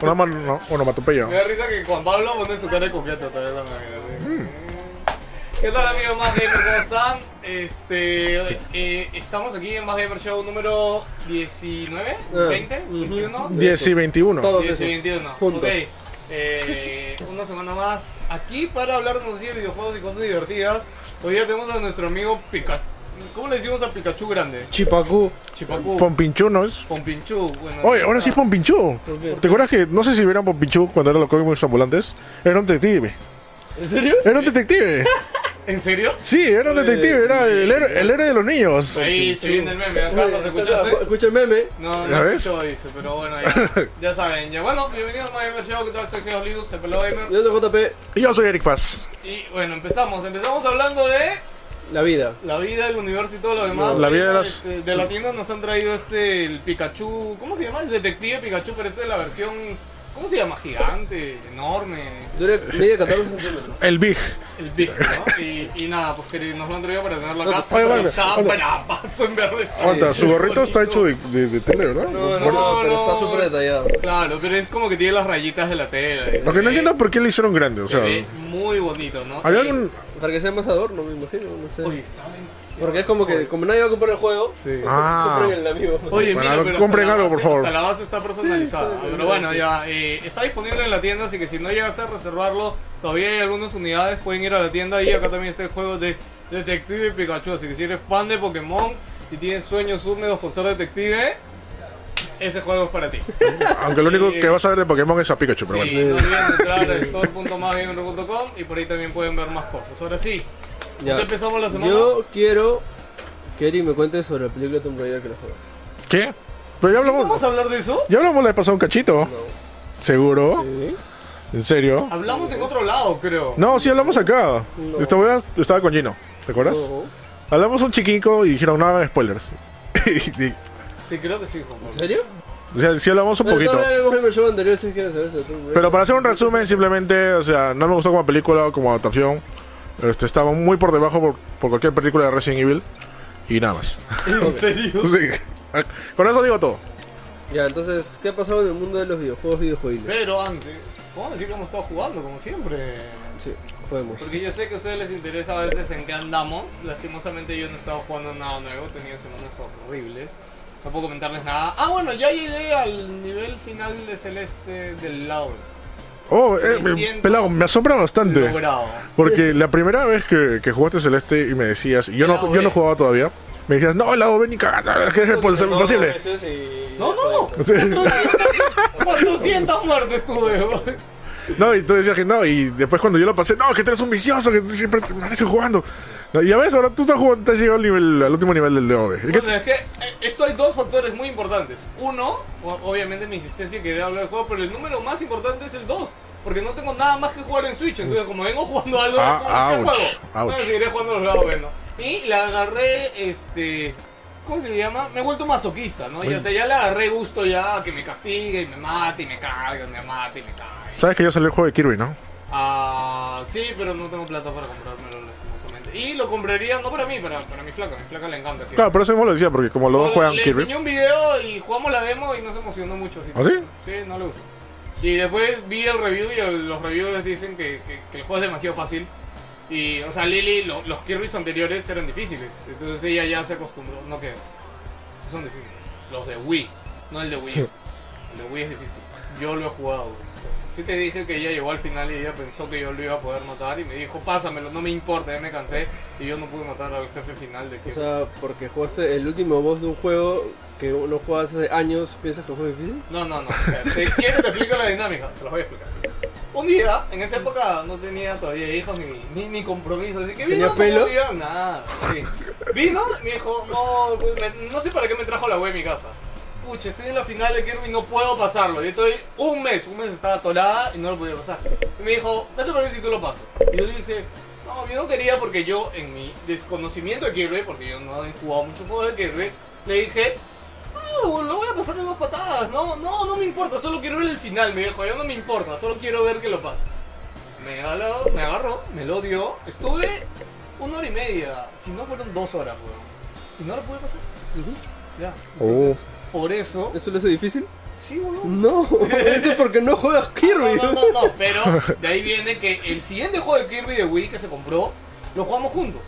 Una mano, no, onomatopeya. Me da risa que Juan Pablo pone su cara de confianza todavía también. así. ¿Qué tal amigos Más Gamer? ¿Cómo están? Este, eh, estamos aquí en Más Gamer Show número 19, Ah, 20, ujú. 21. 10 y 21. Todos 10 y esos 21. juntos. Ok. Eh, una semana más aquí para hablar de videojuegos y cosas divertidas. Hoy día tenemos a nuestro amigo Pikachu. ¿Cómo le decimos a Pikachu grande? Chipacu. Chipacu. Pompinchu, ¿no es? Pompinchu. Bueno, Oye, ahora sí es Pompinchu. ¿Por qué? ¿Te acuerdas que, no sé si vieran Pompinchu cuando eran los cómics ambulantes? Era un detective. ¿En serio? Era un detective. ¿En serio? Sí, era un detective. Era el héroe, el héroe de los niños. Ahí se viene el meme. Carlos, ¿escuchaste? Escucha el meme. No, ¿Ya no ves? escucho, dice, pero bueno, ya, ya saben. Ya, bueno, bienvenidos a My Gamer Show. ¿Qué tal? Soy Geo Lius, el Pelo Gamer. Yo soy JP. Y yo soy Eric Paz. Y bueno, empezamos. Empezamos hablando de La vida. la vida, el universo y todo lo demás. La vida de las- Este, de la tienda nos han traído este, el Pikachu. ¿Cómo se llama? El detective Pikachu, pero este es la versión. ¿Cómo se llama? Gigante, enorme. Dura media 14 centímetros. El Big. El Big, ¿no? Y, y nada, pues que nos lo han traído para tenerlo acá. Oye, Está bravazo en verde. Aguanta, su gorrito está hecho de, de, de tela, ¿verdad? No, no, No, pero está súper detallado. Claro, pero es como que tiene las rayitas de la tela. Lo que no entiendo por qué le hicieron grande. O Se sea, ve muy bonito, ¿no? ¿había algún. Para que sea más adorno, me imagino. No sé. Oye, está demasiado. Porque es como que, como nadie va a comprar el juego, Sí. Ah. compren el amigo. Oye, Bueno, mira, pero compren hasta la algo, por base- favor. Hasta la base está personalizada. Sí, sí, pero bueno, sí. ya eh, está disponible en la tienda, así que si no llegaste a reservarlo, todavía hay algunas unidades, pueden ir a la tienda y acá también está el juego de Detective Pikachu. Así que si eres fan de Pokémon y tienes sueños húmedos con ser detective, ese juego es para ti. Aunque lo único Sí. que vas a ver de Pokémon es a Pikachu, pero Sí, bueno. no olviden entrar a store.masgamer.com y por ahí también pueden ver más cosas. Ahora sí, Ya. ¿ya empezamos la semana? Yo quiero que Eri me cuente sobre la película Tomb Raider que la juego. ¿Qué? Pero ya ¿Sí hablamos. ¿Vamos a hablar de eso? Ya hablamos la de pasado un cachito. No. ¿Seguro? ¿Sí? ¿En serio? Hablamos en otro lado, creo. No, sí hablamos acá. No. Esta vez estaba con Gino. ¿Te acuerdas? No. Hablamos un chiquico y dijeron nada de spoilers. Y- y- Sí, creo que sí, Juan Pablo. ¿En serio? o sea, sí hablamos un poquito. Pero para hacer un resumen, simplemente, o sea, no me gustó como película o como adaptación. Este, estaba muy por debajo por, por cualquier película de Resident Evil. Y nada más. ¿En serio? Sí. Con eso digo todo. Ya, entonces, ¿qué ha pasado en el mundo de los videojuegos videojuegos? Pero antes, podemos decir que hemos estado jugando, como siempre. Sí, podemos. Porque yo sé que a ustedes les interesa a veces en qué andamos. Lastimosamente yo no he estado jugando nada nuevo, he tenido semanas horribles. No puedo comentarles nada. Ah, bueno, ya llegué al nivel final de Celeste del lado. Oh, eh, Me pelado, me asombra bastante. Logrado. Porque la primera vez que, que jugaste Celeste y me decías, y yo no, yo B. no jugaba todavía, me decías, no, el lado B ni que es imposible. No, imposible. no. No, no. Sí. 400, 400 muertes tuve. No, y tú decías que no, y después cuando yo lo pasé, no, que tú eres un vicioso, que tú siempre te amaneces jugando. No, ya ves, ahora tú estás jugando, te has llegado al, nivel, al último nivel del lado B. ¿Y qué Bueno, es que eh, esto hay dos factores muy importantes. Uno, obviamente mi insistencia en querer hablar del juego, pero el número más importante es el 2. Porque no tengo nada más que jugar en Switch. Entonces, como vengo jugando algo, Ah, es como, ¿qué ouch, juego? Bueno, seguiré jugando los lados. Y la agarré, este... ¿Cómo se llama? Me he vuelto masoquista, ¿no? Y, o sea, ya le agarré gusto ya a que me castigue y me mate y me cargue, me mate y me cague. Sabes que ya salió el juego de Kirby, ¿no? Ah, sí, pero no tengo plata para comprármelo. Y lo compraría, no para mí, para, para mi flaca. Mi flaca le encanta. Kirby. Claro, por eso mismo lo decía, porque como los dos juegan le Kirby. enseñé un video y jugamos la demo y no se emocionó mucho. Así. ¿Ah, sí? Sí, no le gustó. Y después vi el review y el- los reviews dicen que, que- que el juego es demasiado fácil. Y, o sea, Lily, lo- los Kirby's anteriores eran difíciles. Entonces ella ya se acostumbró. No que. Son difíciles. Los de Wii, no el de Wii. El de Wii es difícil. Yo lo he jugado. Sí te dije que ella llegó al final y ella pensó que yo lo iba a poder matar y me dijo, pásamelo, no me importa, ya me cansé y yo no pude matar al jefe final de O Kirby. sea, porque jugaste el último boss de un juego que uno juega hace años, ¿piensas que fue difícil? No, no, no. O sea, ¿te quieres te explico la dinámica? Se los voy a explicar. Un día, en esa época no tenía todavía hijos ni, ni, ni compromiso, así que vino ¿Tenía pelo? día, nada, sí. Vino, me dijo, no, pues, me- no sé para qué me trajo la web a mi casa. Pucha, estoy en la final de Kirby y no puedo pasarlo. Y estoy un mes, un mes estaba atolada y no lo podía pasar. Y me dijo, vete por ahí si tú lo pasas. Y yo le dije, no, yo no quería porque yo, en mi desconocimiento de Kirby, porque yo no he jugado mucho juego de Kirby, le dije, no, lo voy a pasar en dos patadas. No, no, no me importa, solo quiero ver el final, me dijo. Yo no me importa, solo quiero ver que lo pasa. Me agarró, me agarró, me lo dio. Estuve una hora y media, si no fueron dos horas, weón. Y no lo pude pasar. Ya. Entonces, por eso, ¿Eso lo hace difícil? Sí, weón. No, eso es porque no juegas Kirby. No, no, no, no, pero de ahí viene que el siguiente juego de Kirby de Wii que se compró, lo jugamos juntos.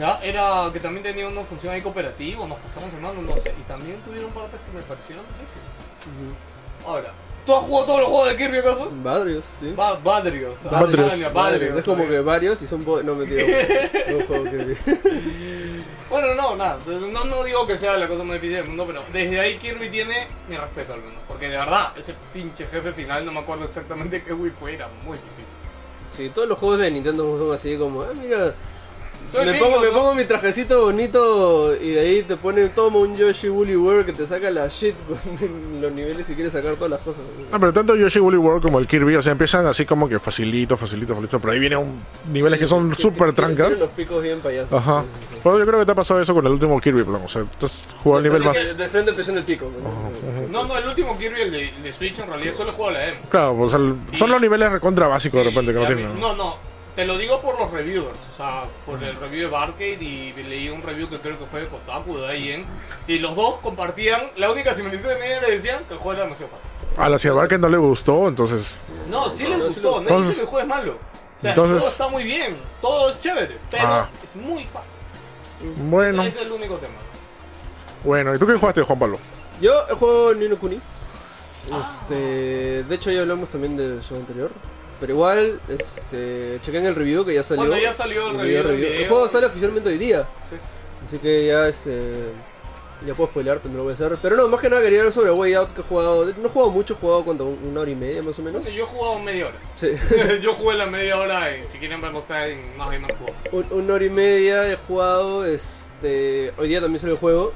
¿Ya? Era que también tenía una función ahí cooperativa, nos pasamos el mando, no sé. Y también tuvieron partes que me parecieron difíciles. Ahora, ¿tú has jugado todos los juegos de Kirby acaso? Varios, sí. Va. Badrios, Badrios. Es como que varios y son... No, mentira. No juego Kirby. Bueno, no, nada. No, no digo que sea la cosa más difícil del mundo, pero desde ahí Kirby tiene mi respeto al menos. Porque de verdad, ese pinche jefe final, no me acuerdo exactamente qué Wii fue, era muy difícil. Sí, todos los juegos de Nintendo son así como, ah, mira, me, pongo, me ¿no? pongo mi trajecito bonito y de ahí te ponen toma un Yoshi Woolly World que te saca la shit con los niveles y quieres sacar todas las cosas. Ah, pero tanto Yoshi Woolly World como el Kirby, o sea, empiezan así como que facilito, facilito, facilito, pero ahí vienen un- niveles que son súper trancas. unos picos bien payasos. Ajá. Sí, sí, sí. Pero yo creo que te ha pasado eso con el último Kirby, plan, o sea, tú has jugado al nivel más... De, frente presiona el pico. ¿no? No, no, el último Kirby, el de, el de Switch, en realidad solo juego la demo. Claro, o sea, el- son los niveles recontra básicos de repente que no tienen. No, no, te lo digo por los reviewers, o sea, por el review de Barcade y leí un review que creo que fue de Kotaku, de IGN, y los dos compartían, la única similitud de media le decían que el juego era demasiado fácil. A la Ciudad que no le gustó, entonces... No, sí les No, gustó, Entonces- dice que el juego es malo. O sea, Entonces- todo está muy bien, todo es chévere, pero Ah. es muy fácil. Bueno, Ese es el único tema. bueno. ¿Y tú qué jugaste, Juan Pablo? Yo he jugado Nino Kuni. Este, de hecho ya hablamos también del show anterior. Pero igual, este, chequen el review que ya salió. Bueno, ya salió el review El juego sale oficialmente hoy día. Sí. Así que ya este ya puedo spoilear, pero no lo voy a hacer. Pero no, más que nada quería hablar sobre Way Out que he jugado. No he jugado mucho, he jugado cuánto, una hora y media más o menos. Entonces, yo he jugado media hora. Sí. yo jugué la media hora y si quieren verlo está en Más Gamer Juego. Un- una hora y media he jugado, este, hoy día también sale el juego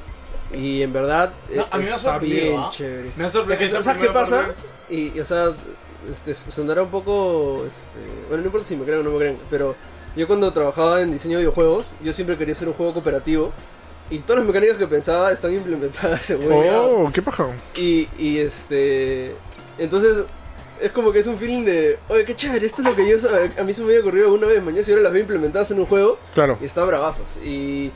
y en verdad No, a mí me ha está sorprendido, bien ¿ah? chévere. Me ha sorprendido. ¿Sabes qué pasa? y, o sea, este, sonará un poco, este, bueno, no importa si me creen o no me creen, pero yo cuando trabajaba en diseño de videojuegos, yo siempre quería hacer un juego cooperativo y todas las mecánicas que pensaba están implementadas en. Oh, qué paja. Y, y este. Entonces, es como que es un feeling de. Oye, qué chévere, esto es lo que yo. A mí se me había ocurrido alguna vez mañana y ahora las veo implementadas en un juego Claro. y está bravazos. Y.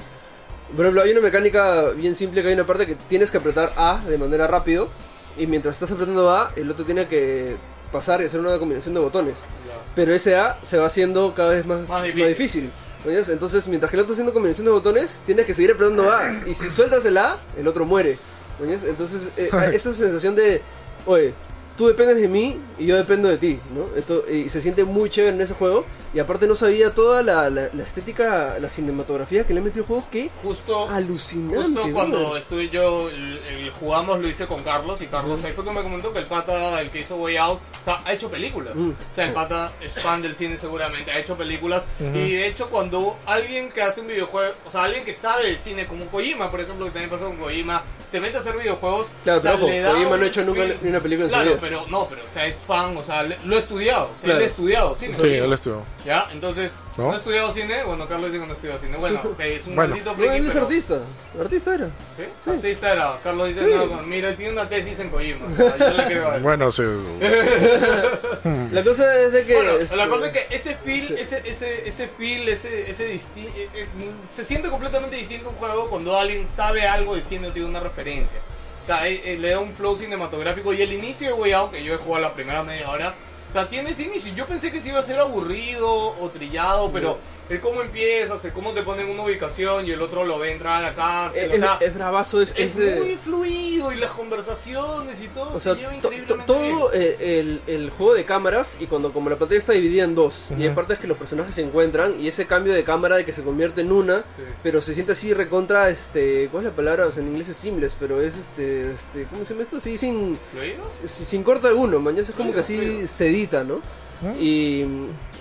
Por ejemplo, hay una mecánica bien simple que hay una parte que tienes que apretar A de manera rápido. Y mientras estás apretando A, el otro tiene que pasar y hacer una combinación de botones. Pero ese A se va haciendo cada vez más, Más más difícil. difícil. ¿oyes? Entonces, mientras que el otro está haciendo combinación de botones, tienes que seguir apretando A. Y si sueltas el A, el otro muere. Entonces, eh, esa sensación de, oye, tú dependes de mí y yo dependo de ti, ¿no? Esto, y se siente muy chévere en ese juego. Y aparte no sabía toda la, la- la estética, la cinematografía que le he metido al juego, que Justo, alucinante. justo cuando estuve yo, el, el jugamos lo hice con Carlos y Carlos ahí fue que me comentó que el pata, el que hizo Way Out, o sea, ha hecho películas. Mm. O sea, el pata es fan del cine seguramente, ha hecho películas. Y de hecho cuando alguien que hace un videojuego, o sea, alguien que sabe del cine, como Kojima, por ejemplo, que también pasó con Kojima, se mete a hacer videojuegos. Claro, o sea, pero ojo, Kojima no ha hecho nunca ni una película en su Claro, vida. pero no, pero o sea, es fan, o sea, le- lo ha estudiado, o sea, Claro. él ha estudiado cine. Sí, él estuvo. ¿Ya? Entonces, ¿No? ¿no? ha estudiado cine? Bueno, Carlos dice que no ha estudiado cine. Bueno, es un Bueno. maldito No, friki, él es pero- artista. Artista era. ¿Qué? Sí. Artista era. Carlos dice, no, mira, él tiene una tesis en sea, yo le creo a él. Bueno, sí. La cosa es de que. Bueno, este, la cosa es que ese feel, Sí. ese, ese, ese feel, ese, ese disti- eh, eh, se siente completamente distinto un juego cuando alguien sabe algo de cine o tiene una referencia. O sea, eh, le da un flow cinematográfico y el inicio de Way Out, que yo he jugado la primera media hora, sea, tiene inicio. Yo pensé que se iba a ser aburrido o trillado, pero el cómo empiezas, el cómo te ponen una ubicación y el otro lo ve entrar a la cárcel, Es, o sea... es bravazo, es, Es es, eh, muy fluido y las conversaciones y todo O se sea, lleva to- increíblemente to- todo el, el juego de cámaras y cuando como la pantalla está dividida en dos y hay partes que los personajes se encuentran y ese cambio de cámara de que se convierte en una Sí. pero se siente así recontra este ¿cuál es la palabra? O sea, en inglés es seamless pero es este este ¿cómo se llama esto? Sí, sin ¿Fluido? si- sin corte alguno, man, ya es como Fluido, que así fluido. se edita, ¿no? ¿Mm? Y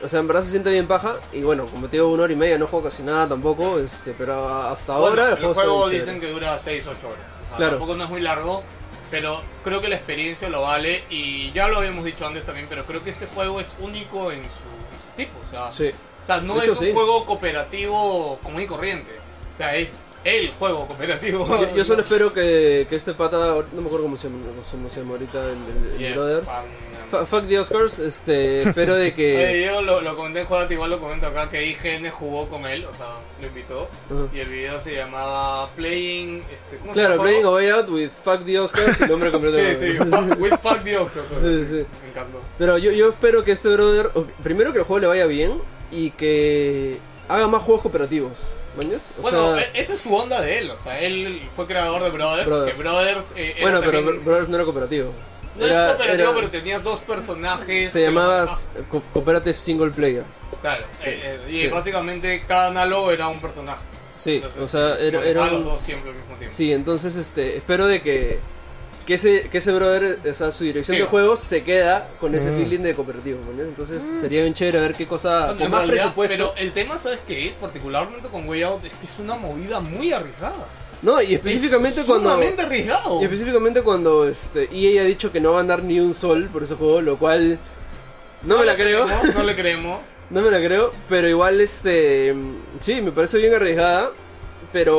o sea, en verdad se siente bien paja y bueno, como te digo, una hora y media no juego casi nada tampoco, este, pero hasta Bueno, ahora el juego bien dicen chévere. que dura 6-8 horas. O sea, Claro. Tampoco no es muy largo, pero creo que la experiencia lo vale. Y ya lo habíamos dicho antes también, pero creo que este juego es único en su, en su tipo. O sea, Sí. o sea no De es hecho, un sí. juego cooperativo común y corriente. O sea, es el juego cooperativo. Yo, yo solo espero que, que este pata, no me acuerdo cómo se llama, cómo se ahorita el, el- el brother. Fuck the Oscars, este, espero de que... yo lo, lo comenté en Juegate, igual lo comento acá, que IGN jugó con él, o sea, lo invitó. Y el video se llamaba Playing. Este, ¿cómo se Claro, llama? Playing a Way Out with Fuck the Oscars y nombre completo. Sí, sí, fuck, with fuck the Oscars. Sí, sí. Me encantó. Pero yo, yo espero que este brother, primero que el juego le vaya bien y que haga más juegos cooperativos. ¿Mañas? O Bueno, sea, e- esa es su onda de él, o sea, él fue creador de Brothers, Brothers. que Brothers eh, bueno, pero también- Brothers no era cooperativo. no Era- cooperativo, era- pero tenía dos personajes. se que- llamaba Co- Cooperative Single Player. Claro, eh, eh, y sí. básicamente cada análogo era un personaje. Sí, Entonces, o sea, era, era los dos siempre al mismo tiempo. Sí, entonces este, espero de que, que, ese, que ese brother, o sea, su dirección Sí. de juegos se queda con ese Mm. feeling de cooperativo. Entonces sería bien chévere ver qué cosa, Bueno, con más realidad, presupuesto. Pero el tema, ¿sabes qué es? Particularmente con Way Out, es que es una movida muy arriesgada. No, y específicamente es cuando... sumamente arriesgado. Y específicamente cuando este, EA ha dicho que no va a dar ni un sol por ese juego, lo cual no, me la creo. creemos, No le creemos. No me la creo, pero igual este sí, me parece bien arriesgada, pero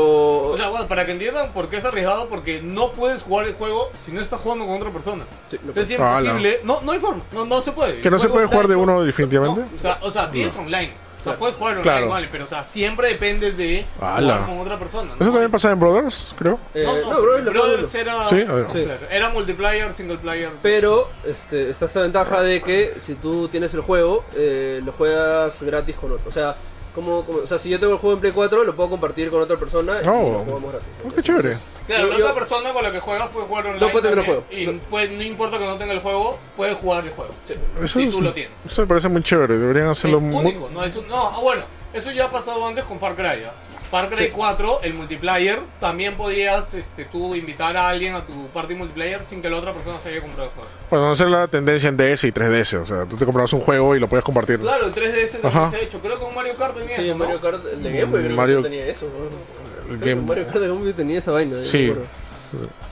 O sea, bueno, para que entiendan por qué es arriesgado, porque no puedes jugar el juego si no estás jugando con otra persona. Sí, no o sea, es Ah, imposible. No, no hay forma. No, no se puede. Que no se puede jugar de uno definitivamente. No, o sea, o sea, tienes online. O sea, Claro. puedes jugar online, Claro. vale, pero o sea, siempre dependes de Ala. jugar con otra persona. ¿no? Eso también pasaba en Brothers, creo. eh, No, Brothers puedo- era, Sí, a ver. Sí. era multiplayer, single player. pero este está esta ventaja de que si tú tienes el juego, eh, lo juegas gratis con otro. O sea, como, como- o sea, si yo tengo el juego en Play 4, lo puedo compartir con otra persona y Oh. lo jugamos gratis. Oh, qué chévere. Claro, la yo- otra persona con la que juegas puede jugar online. No puede tener el también, juego. Y puede- no importa que no tenga el juego, puede jugar el juego. Sí. Eso, Si es- tú lo tienes. eso me parece muy chévere. Deberían hacerlo es muy. único, no es un- no, ah, bueno, eso ya ha pasado antes con Far Cry. ¿ah? Far Cry Sí. 4, el multiplayer, también podías este, tú invitar a alguien a tu party multiplayer sin que la otra persona se haya comprado el juego. Bueno, hacer la tendencia en DS y 3DS. O sea, tú te comprabas un juego y lo podías compartir. Claro, el 3DS también Ajá. se ha hecho. Creo que un Mario Kart tenía Sí, eso, en ¿no? Mario Kart, el de Game Boy creo que Mario- sí tenía eso. ¿no? El Creo que Game- Mario Kart de Game Boy tenía esa vaina. Sí.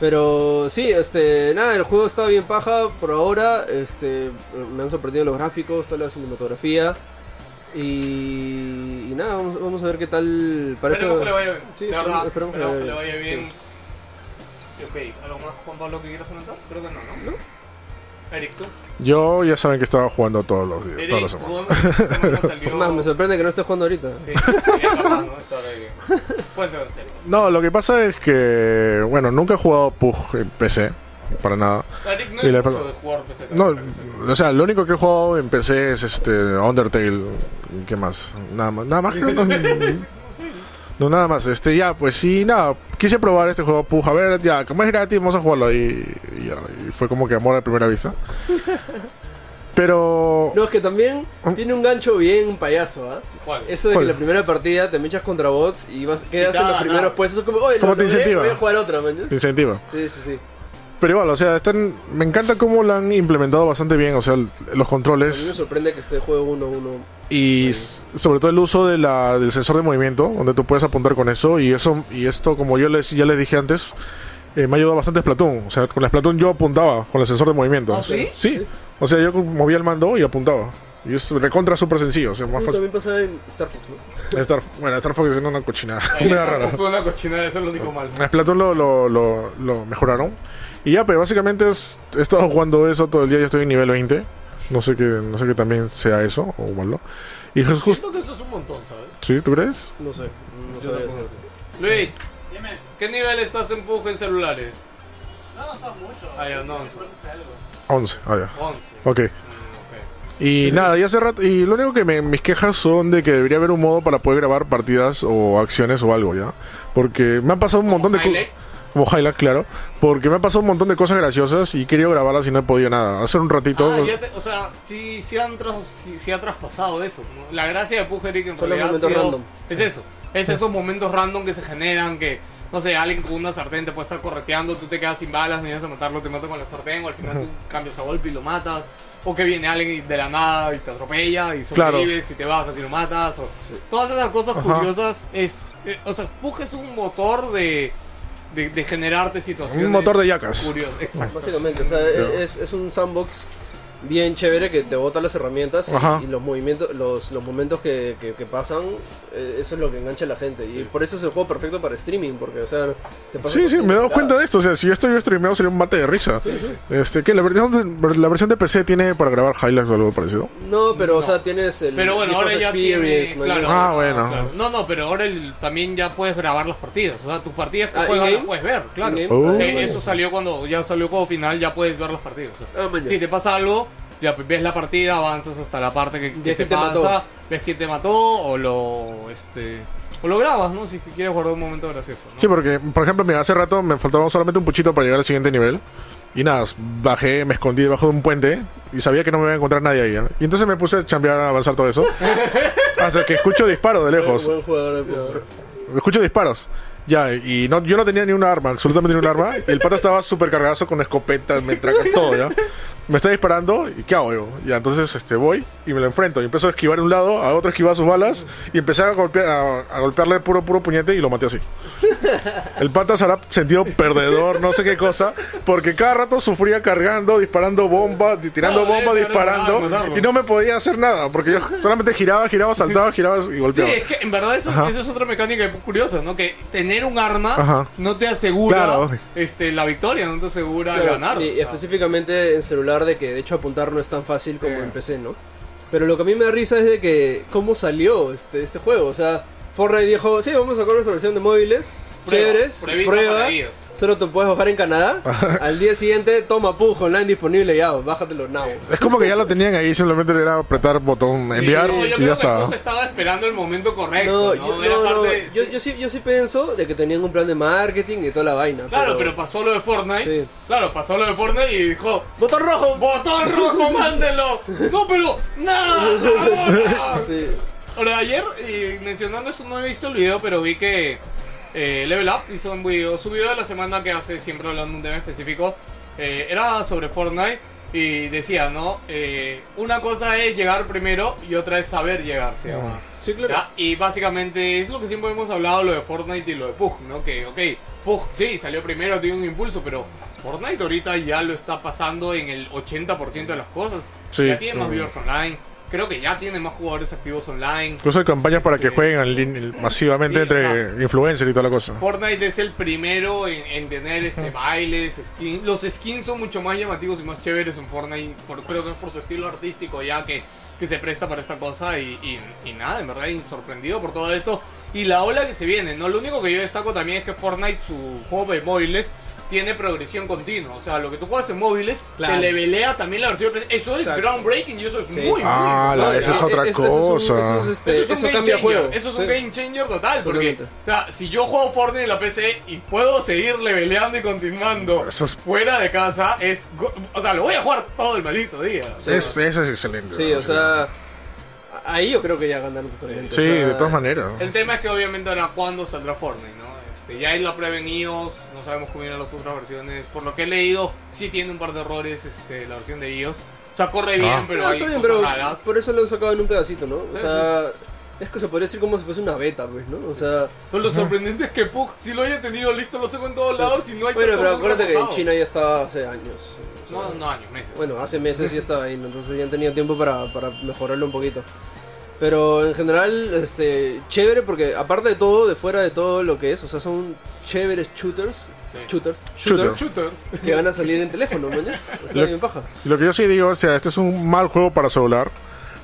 Pero sí, este, nada, el juego está bien paja por ahora. Este, me han sorprendido los gráficos, toda la cinematografía. Y, y nada, vamos, vamos a ver qué tal parece. Esperemos que le vaya bien. Sí, verdad, esperemos- esperemos, que le vaya bien. Sí. Ok, ¿algo más, Juan Pablo, que quieras comentar? Creo que no, ¿no? Eric, ¿tú? Yo ya saben que estaba jugando todos los días. Eric, Todas las semanas. semana salió... Más, me sorprende que no esté jugando ahorita. Sí, sí, es capaz, ¿no? Cuéntame en serio. No, lo que pasa es que. Bueno, nunca he jugado PUG en PC. Para nada. Eric no Y la- mucho de jugar PC. No, PC. o sea, lo único que he jugado en PC es este Undertale. ¿Qué más? Nada más. Nada más. creo, no, nada más. Este, ya, pues sí, nada. Quise probar este juego PUG. A ver, ya, como es gratis, vamos a jugarlo. Y, y ya, y fue como que amor a primera vista. Pero. No, es que también tiene un gancho bien payaso, ¿ah? Eso de ¿Cuál? que la primera partida te mechas contra bots y vas, quedas en los nada, primeros puestos. Es como, oye, ¿Cómo lo te logré, incentiva? voy a jugar otra, man. te incentiva. Sí, sí, sí. Pero igual, o sea, están, me encanta cómo lo han implementado bastante bien. O sea, los A mí me controles. sorprende que este juego 1-1. Y sobre todo el uso de la, del sensor de movimiento, donde tú puedes apuntar con eso. Y eso y esto, como yo les, ya les dije antes, eh, me ha ayudado bastante Splatoon. O sea, con la Splatoon yo apuntaba con el sensor de movimiento. ¿Ah, sí? Sí. O sea, yo movía el mando y apuntaba. Y es recontra súper sencillo. O sea, más también pasa en Star Fox, ¿no? Star, bueno, Star Fox es una cochinada. Ahí Una rara. Fue una cochinada, eso es lo único malo. Splatoon lo, lo, lo, lo mejoraron. Y ya, pero básicamente es- he estado jugando eso todo el día. Ya estoy en nivel 20. No sé que, no sé que también sea eso o malo. Y es justo. Siento que eso es un montón, ¿sabes? ¿Sí? ¿tú crees? No sé. No Yo sabría tampoco. decirte. Luis, Dime, ¿qué nivel estás en PUG en celulares? no, no son mucho. Ah, ya, no, Yo once. creo que sea algo. 11. Ah, ya. 11. Ok. Mm, ok. Y nada, y hace rato. Y lo único que me, mis quejas son de que debería haber un modo para poder grabar partidas o acciones o algo, ¿ya? Porque me han pasado un montón de cosas. Highlight, claro. Porque me han pasado un montón de cosas graciosas y he querido grabarlas y no he podido nada. Hace un ratito. Ah, ya te- o sea, sí, sí, han tras- sí- sí ha traspasado eso. La gracia de Pug Eric en Son realidad ha sido- random. es eso. Es esos momentos random que se generan que, no sé, alguien con una sartén te puede estar correteando, tú te quedas sin balas, no vienes a matarlo, te mata con la sartén, o al final tú cambias a golpe y lo matas. O que viene alguien de la nada y te atropella y Claro. sobrevives y te bajas y lo matas. O, Todas esas cosas Ajá. curiosas es... eh, o sea, Pug es un motor de, de, de generarte situaciones Un motor de yacas. curiosas. Exacto. Básicamente, o sea, es, es un sandbox bien chévere que te bota las herramientas y- los movimientos, los, los momentos que, que- que pasan, eh, eso es lo que engancha a la gente. Y por eso es el juego perfecto para streaming, porque, o sea, te pasa Sí, sí, me he dado cuenta de esto. O sea, si yo estoy streameado sería un mate de risa. Este, que la versión, de, la versión de PC tiene para grabar highlights o algo parecido. No, pero, o No. sea, tienes el Pero bueno, ahora ya tiene. ¿no? Claro, Ah, bueno. claro. No, no, pero ahora el- también ya puedes grabar las partidas. O sea, tus partidas que Ah, juegas las puedes ver, claro. Oh. Eh, eso salió cuando ya salió como final, ya puedes ver las partidas. o sea. Ah, si te pasa algo, ya pues, ves la partida, avanzas hasta la parte que, que te, te pasa, mató. ves quién te mató o lo este o lo grabas, ¿no? Si quieres guardar un momento gracioso, ¿no? Sí, porque, por ejemplo, mira, hace rato me faltaba solamente un puchito para llegar al siguiente nivel. Y nada, bajé, me escondí debajo de un puente y sabía que no me iba a encontrar nadie ahí. ¿eh? Y entonces me puse a chambear a avanzar todo eso. hasta que escucho disparos de lejos. Buen jugador de juego. Escucho disparos. Ya, y no, yo no tenía ni un arma, absolutamente ni un arma. Y el pata estaba súper cargado con escopetas, me traga todo, ¿ya? Me está disparando y ¿qué hago yo? Ya, entonces este, voy y me lo enfrento. Y empiezo a esquivar de un lado, a otro esquivar sus balas. Y empecé a, golpear, a, a golpearle puro, puro puñete y lo maté así. El pata se habrá sentido perdedor, no sé qué cosa. Porque cada rato sufría cargando, disparando bombas, tirando Claro, bombas, disparando. matarlo, matarlo. Y no me podía hacer nada. Porque yo solamente giraba, giraba, saltaba, giraba y Sí, golpeaba. es que en verdad eso, eso es otra mecánica curiosa, ¿no? Que tener un arma Ajá. no te asegura Claro. este, la victoria, no te asegura Claro, ganar. y sea. específicamente en celular, de que de hecho apuntar no es tan fácil como Sí. en PC, ¿no? Pero lo que a mí me da risa es de que cómo salió este, este juego. O sea, Fortnite dijo, sí, vamos a sacar nuestra versión de móviles, Prueba, chéveres, prueba, para ellos. Solo te puedes bajar en Canadá. Al día siguiente, toma Pug online disponible ya, bájatelo now. Es como que ya lo tenían ahí, simplemente era apretar botón enviar No, yo y ya que. Pug estaba esperando el momento correcto, No, ¿no? yo, Era no, no, parte- yo, sí. yo sí, yo sí pienso de que tenían un plan de marketing y toda la vaina. Claro, pero pasó lo de Fortnite. Sí. Claro, pasó lo de Fortnite y dijo, ¡Botón rojo! ¡Botón rojo, mándenlo! ¡No, pero! ¡No! Sí. Ahora, ayer, eh, mencionando esto, no he visto el video, pero vi que eh, Level Up hizo un video, su video de la semana que hace, siempre hablando de un tema específico, eh, era sobre Fortnite y decía, ¿no? Eh, una cosa es llegar primero y otra es saber llegar, se llama. Sí, claro. ¿Ya? Y básicamente es lo que siempre hemos hablado, lo de Fortnite y lo de Pug, ¿no? Que, ok, Pug sí, salió primero, tiene un impulso, pero Fortnite ahorita ya lo está pasando en el 80% de las cosas. Sí. Ya tiene más viewers online, creo que ya tiene más jugadores activos online. Incluso hay campañas para que Este, jueguen masivamente sí, entre influencers y toda la cosa. Fortnite es el primero en, en tener este bailes, skins. Los skins son mucho más llamativos y más chéveres en Fortnite, por, creo que es por su estilo artístico ya que, que se presta para esta cosa y, y- y nada, en verdad, y sorprendido por todo esto. Y la ola que se viene, ¿no? Lo único que yo destaco también es que Fortnite, su juego de móviles, tiene progresión continua. O sea, lo que tú juegas en móviles, Claro. te levelea también la versión. de PC. Eso es Exacto. groundbreaking y eso es Sí. muy, muy Ah, la- otra eso es un- cosa. eso es, este, Eso es un eso cambia changer. juego. Eso es un game changer total. Porque, o sea, si yo juego Fortnite en la PC y puedo seguir leveleando y continuando Eso es- fuera de casa, es. O sea, lo voy a jugar todo el maldito día. Sí. Es, eso es excelente. Sí, ¿no? o sea, ahí yo creo que ya ganaron totalmente. Sí, o sea, de todas maneras. El tema es que obviamente ahora cuándo saldrá Fortnite, ¿no? Este, ya es la prueba en iOS, no sabemos cómo irán las otras versiones. Por lo que he leído, sí tiene un par de errores este, la versión de iOS. O sea, corre bien, Ah. pero No, hay está bien, cosas pero raras. por eso lo han sacado en un pedacito, ¿no? O Sí, sea, es que se podría decir como si fuese una beta, pues, ¿no? O sea, Pero lo sorprendente es que Pug, si lo haya tenido listo, lo saco en todos lados y no hay bueno, pero acuérdate que en. China ya estaba hace años. o sea, No, no años, meses. Bueno, hace meses ya estaba ahí, entonces ya han tenido tiempo para, para mejorarlo un poquito. Pero en general, este, chévere porque aparte de todo, de fuera de todo lo que es, o sea, son chéveres shooters, Sí. shooters, Shooter. shooters Shooters. que van a salir en teléfono, mañas. Está Lo- bien paja. Y lo que yo sí digo, o sea, este es un mal juego para celular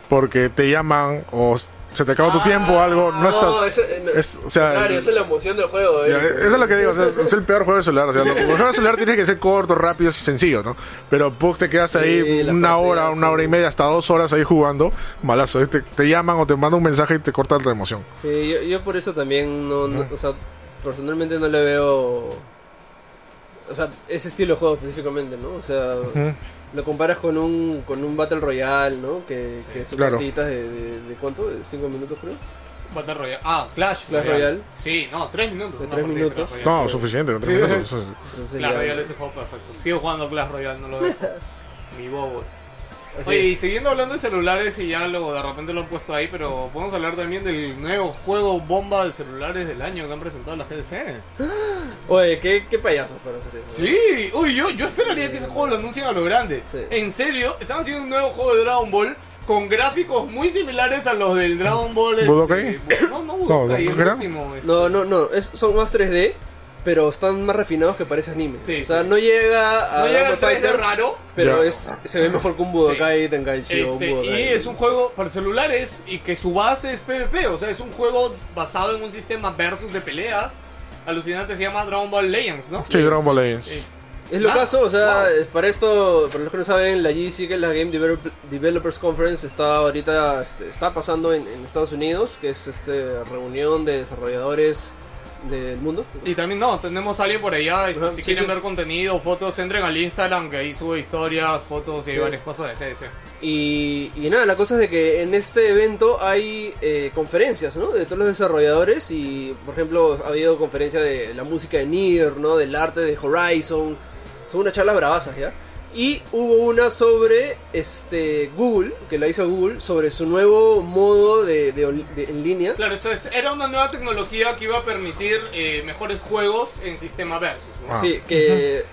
porque te llaman o se te acaba tu Ah, tiempo o algo, no estás... ese, no, es- o sea, claro, esa es la emoción del juego. eh. Ya, eso es lo que digo, o sea, es el peor juego de celular. O sea, el juego de celular tiene que ser corto, rápido y sencillo, ¿no? Pero Pug te quedas ahí Sí, una hora, una hora y media, hasta dos horas ahí jugando. Malazo, te, te llaman o te mandan un mensaje y te cortan la emoción. Sí, yo, yo por eso también no, no- o sea, personalmente no le veo o sea, ese estilo de juego específicamente, ¿no? O sea. Lo comparas con un con un Battle Royale, ¿no? Que, que son Claro. partiditas de, de, de cuánto? De 5 minutos creo. Battle Royale. Ah, Clash, Clash Royale. Sí, no, 3 minutos. De tres minutos. Clash Royale. No, suficiente. con tres Sí. minutos, Clash ya- Royale es el juego perfecto. Sigo jugando Clash Royale, no lo dejo. Mi bobo. Así Oye, y siguiendo hablando de celulares, y ya lo, de repente lo han puesto ahí, pero podemos hablar también del nuevo juego bomba de celulares del año que han presentado la GDC. Oye, qué, qué payasos para hacer eso. Sí, uy, yo, yo esperaría que ese juego lo anuncien a lo grande. Sí. En serio, están haciendo un nuevo juego de Dragon Ball con gráficos muy similares a los del Dragon Ball. este, no, no, Budokai, no, este. No, no, no, es, son más 3D, pero están más refinados que parece anime. Sí, o sea, sí. no llega a No llega 3D Fighters, raro. pero Ya. es, se ve mejor que un Budokai Tenkaichi o un Este, y Budokai. es un juego para celulares y que su base es PvP, o sea, es un juego basado en un sistema versus de peleas. Alucinante se llama Dragon Ball Legends, ¿no? Sí, Dragon Ball Legends. Es- Es lo Ah, caso, o sea, wow. para esto, para los que no saben, la GC, que es la Game Develop- Developers Conference, está ahorita, este, está pasando en, en Estados Unidos, que es este reunión de desarrolladores del mundo. Y también no, tenemos a alguien por allá, este, Ajá, si sí, quieren sí. ver contenido, fotos, entren al Instagram que ahí sube historias, fotos y Sí. varias cosas de GDC. Y, y nada, la cosa es de que en este evento hay eh, conferencias, ¿no? De todos los desarrolladores y, por ejemplo, ha habido conferencia de la música de Nier, ¿no? Del arte de Horizon. Son unas charlas bravasas, ¿ya? Y hubo una sobre este Google, que la hizo Google, sobre su nuevo modo de, de on- de- en línea. Claro, eso es, era una nueva tecnología que iba a permitir eh, mejores juegos en sistema. ¿no? Ah. Sí, que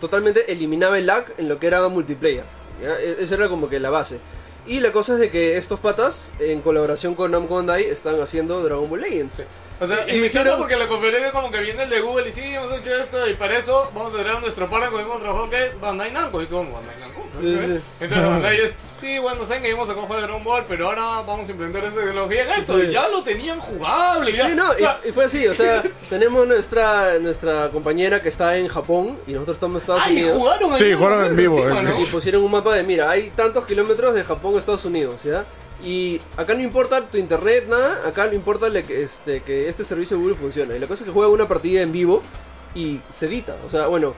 totalmente eliminaba el lag en lo que era multiplayer. ¿ya? E- Esa era como que la base. Y la cosa es de que estos patas, en colaboración con Namco Bandai, están haciendo Dragon Ball Legends. O sea, Y y me encanta dijeron- porque la conferencia como que viene el de Google y sí, hemos hecho esto y para eso vamos a traer a nuestro partner que hemos trabajado que Bandai Namco. Y como Bandai Namco. Sí, sí. Entonces Bandai es, sí, bueno, saben que vimos a juego de Dragon Ball, pero ahora vamos a implementar esta tecnología en esto. Sí. Y ya lo tenían jugable. ya. Sí, no, O sea, y, y fue así, o sea, tenemos nuestra nuestra compañera que está en Japón y nosotros estamos en Estados Ay, Unidos. jugaron Sí, jugaron en vivo, encima, en- ¿no? Y pusieron un mapa de, mira, hay tantos kilómetros de Japón a Estados Unidos, ¿ya? Y acá no importa tu internet, nada, acá no importa le- este, que este servicio de Google funcione. Y la cosa es que juega una partida en vivo y se edita. O sea, bueno,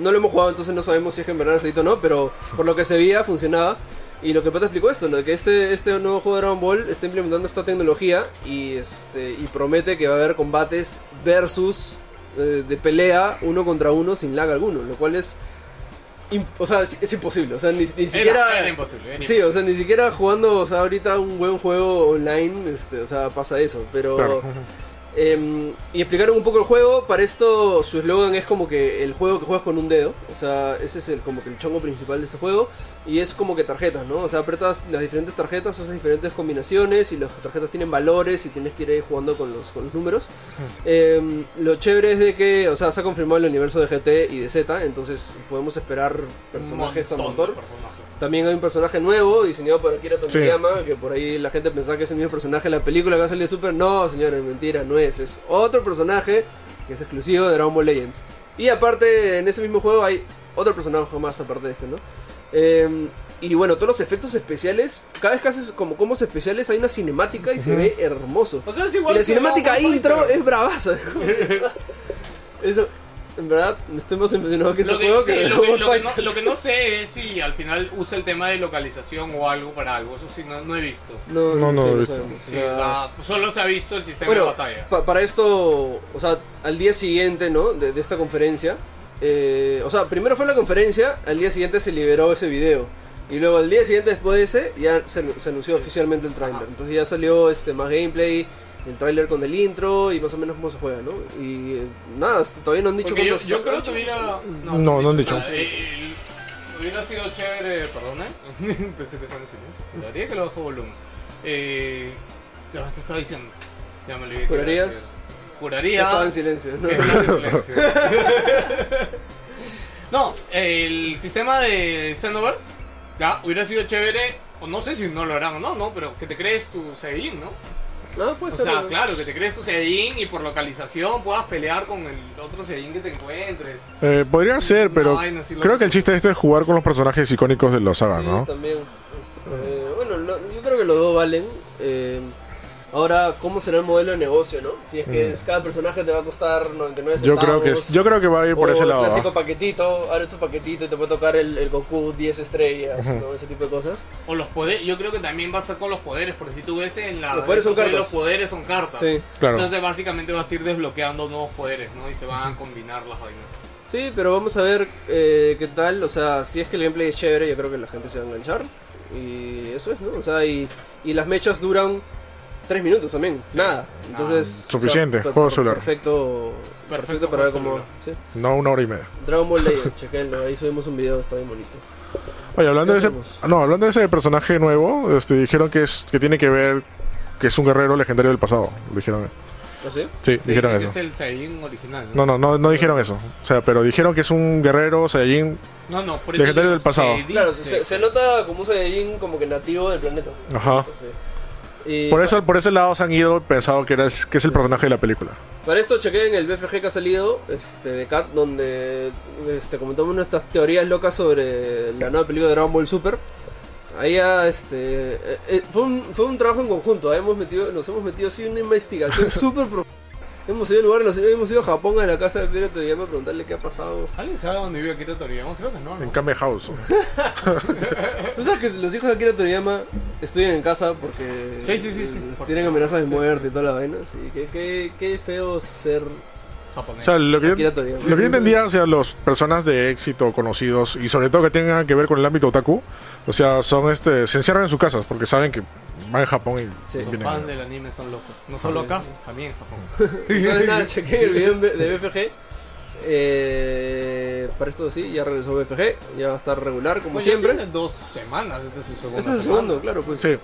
no lo hemos jugado, entonces no sabemos si es que en verdad se edita o no, pero por lo que se veía funcionaba. Y lo que Pata explicó esto, ¿no? que este, este nuevo juego de Dragon Ball está implementando esta tecnología y, este, y promete que va a haber combates versus eh, de pelea uno contra uno sin lag alguno, lo cual es o sea, es, es imposible, o sea, ni, ni siquiera era imposible, era Sí, o sea, ni siquiera jugando, o sea, ahorita un buen juego online, este, o sea, pasa eso, pero Claro. Em, y explicaron un poco el juego. Para esto, su eslogan es como que el juego que juegas con un dedo. O sea, ese es el, como que el chongo principal de este juego. Y es como que tarjetas, ¿no? O sea, apretas las diferentes tarjetas, haces diferentes combinaciones. Y las tarjetas tienen valores y tienes que ir ahí jugando con los, con los números. Em, lo chévere es de que, o sea, se ha confirmado el universo de GT y de Z. Entonces podemos esperar personajes a montón motor. de personajes. También hay un personaje nuevo diseñado por Akira Toriyama, que por ahí la gente pensaba que es el mismo personaje de la película que va a salir de Super. No, señores, mentira, no es. Es otro personaje que es exclusivo de Dragon Ball Legends. Y aparte, en ese mismo juego hay otro personaje más aparte de este, ¿no? Eh, y bueno, todos los efectos especiales, cada vez que haces como combos especiales hay una cinemática y se ve hermoso. O sea, es Y igual la que cinemática intro es bravaza. Eso, en verdad, estoy más emocionado que este Lo que, juego sí, que lo, que, lo no, Fighters. lo que no sé es si al final usa el tema de localización o algo para algo. Eso sí, no, no he visto. No, No, no sé, lo he visto. sabemos. Sí, O sea, o sea, solo se ha visto el sistema Bueno, de batalla. pa- para esto, o sea, al día siguiente, ¿no? De, de esta conferencia, eh, o sea, primero fue la conferencia, al día siguiente se liberó ese video. Y luego al día siguiente después de ese, ya se, se anunció oficialmente el tráiler. Ajá. Entonces ya salió este más gameplay, el tráiler con el intro y más o menos cómo se juega, ¿no? Y eh, nada, hasta todavía no han dicho Porque yo, yo creo que hubiera. No, no han dicho. nada. Eh, eh, hubiera sido chévere, perdón, ¿eh? Pensé que estaba en silencio. Juraría que lo bajo volumen. Eh, ¿Qué estaba diciendo? Ya me olvidé. ¿Jurarías? Juraría. estaba en silencio, ¿no? que estaba en silencio. no, el sistema de Xenoverse ya hubiera sido chévere. O no sé si no lo harán o no, no, pero que te crees tu Saiyajin, ¿no? No, puede O ser. sea, ¿no? claro, que te crees tu Saiyajin y por localización puedas pelear con el otro Saiyajin que te encuentres. Eh, podría ser, pero creo que el chiste de esto es jugar con los personajes icónicos de la saga, Sí, ¿no? también. Este, bueno, lo- yo creo que los dos valen. Eh, ahora, ¿cómo será el modelo de negocio, no? Si es que Mm. es- cada personaje te va a costar 99 Yo centavos. creo que es- yo creo que va a ir por o ese el lado. clásico ¿ah? paquetito, abre tu paquetito y te puede tocar el, el Goku 10 estrellas, ¿no? Ese tipo de cosas. O los poderes, yo creo que también va a ser con los poderes, porque si tú ves en la... Los poderes son cartas. Los poderes son cartas. Sí. Claro. Entonces básicamente vas a ir desbloqueando nuevos poderes, ¿no? Y se van a combinar las vainas. Sí, pero vamos a ver eh, qué tal. O sea, si es que el gameplay es chévere, yo creo que la gente se va a enganchar. Y eso es, ¿no? O sea, y, y las mechas duran 3 minutos también. Nada. Entonces. Ah, Suficiente, per- juego celular. Perfecto. Perfecto Perfecto para ver cómo. ¿sí? No una hora y media. Dragon Ball Legends, chequenlo. Ahí subimos un video, está bien bonito. Oye, hablando de ¿Qué ese, no, hablando de ese personaje nuevo, este, dijeron que es que tiene que ver que es un guerrero legendario del pasado. Lo dijeron. ¿Ah, sí? Sí, Sí, dijeron sí, que eso. es el Saiyajin original. No, no, no, no dijeron eso. O sea, pero dijeron que es un guerrero Saiyajin. no, no por Legendario del pasado. se Claro, se, se nota como un Saiyajin como que nativo del planeta. Ajá. Sí. Y Por eso, por ese lado se han ido pensado que era que es el personaje de la película. Para esto chequeen el BFG que ha salido este, de Cat, donde este, comentamos nuestras teorías locas sobre la nueva película de Dragon Ball Super. Ahí ya, este, eh, eh, fue, un, fue un trabajo en conjunto, ¿eh? hemos metido, nos hemos metido así en una investigación súper profunda. Hemos ido a lugares, hemos ido a Japón, a la casa de Akira Toriyama a preguntarle qué ha pasado. ¿Alguien sabe dónde vive Akira Toriyama? Creo que no, En. Kame House. Tú sabes que los hijos de Akira Toriyama estudian en casa porque Sí, sí, sí, sí. tienen amenazas de sí, sí. muerte y toda la vaina. Sí, qué, qué, qué feo ser Japonés. O sea, lo que, Akira yo, Toriyama. lo que yo entendía, o sea, los personas de éxito conocidos y sobre todo que tengan que ver con el ámbito otaku, o sea, son este, se encierran en sus casas porque saben que van a Japón y Sí. Los vienen. fans del anime son locos. No solo acá, también en Japón. Entonces, nada, chequé el video en de BFG. Eh, para esto sí, ya regresó BFG. Ya va a estar regular como Pues ya siempre. tiene dos semanas, este es su segundo. Este es el segundo, claro, pues. Sí,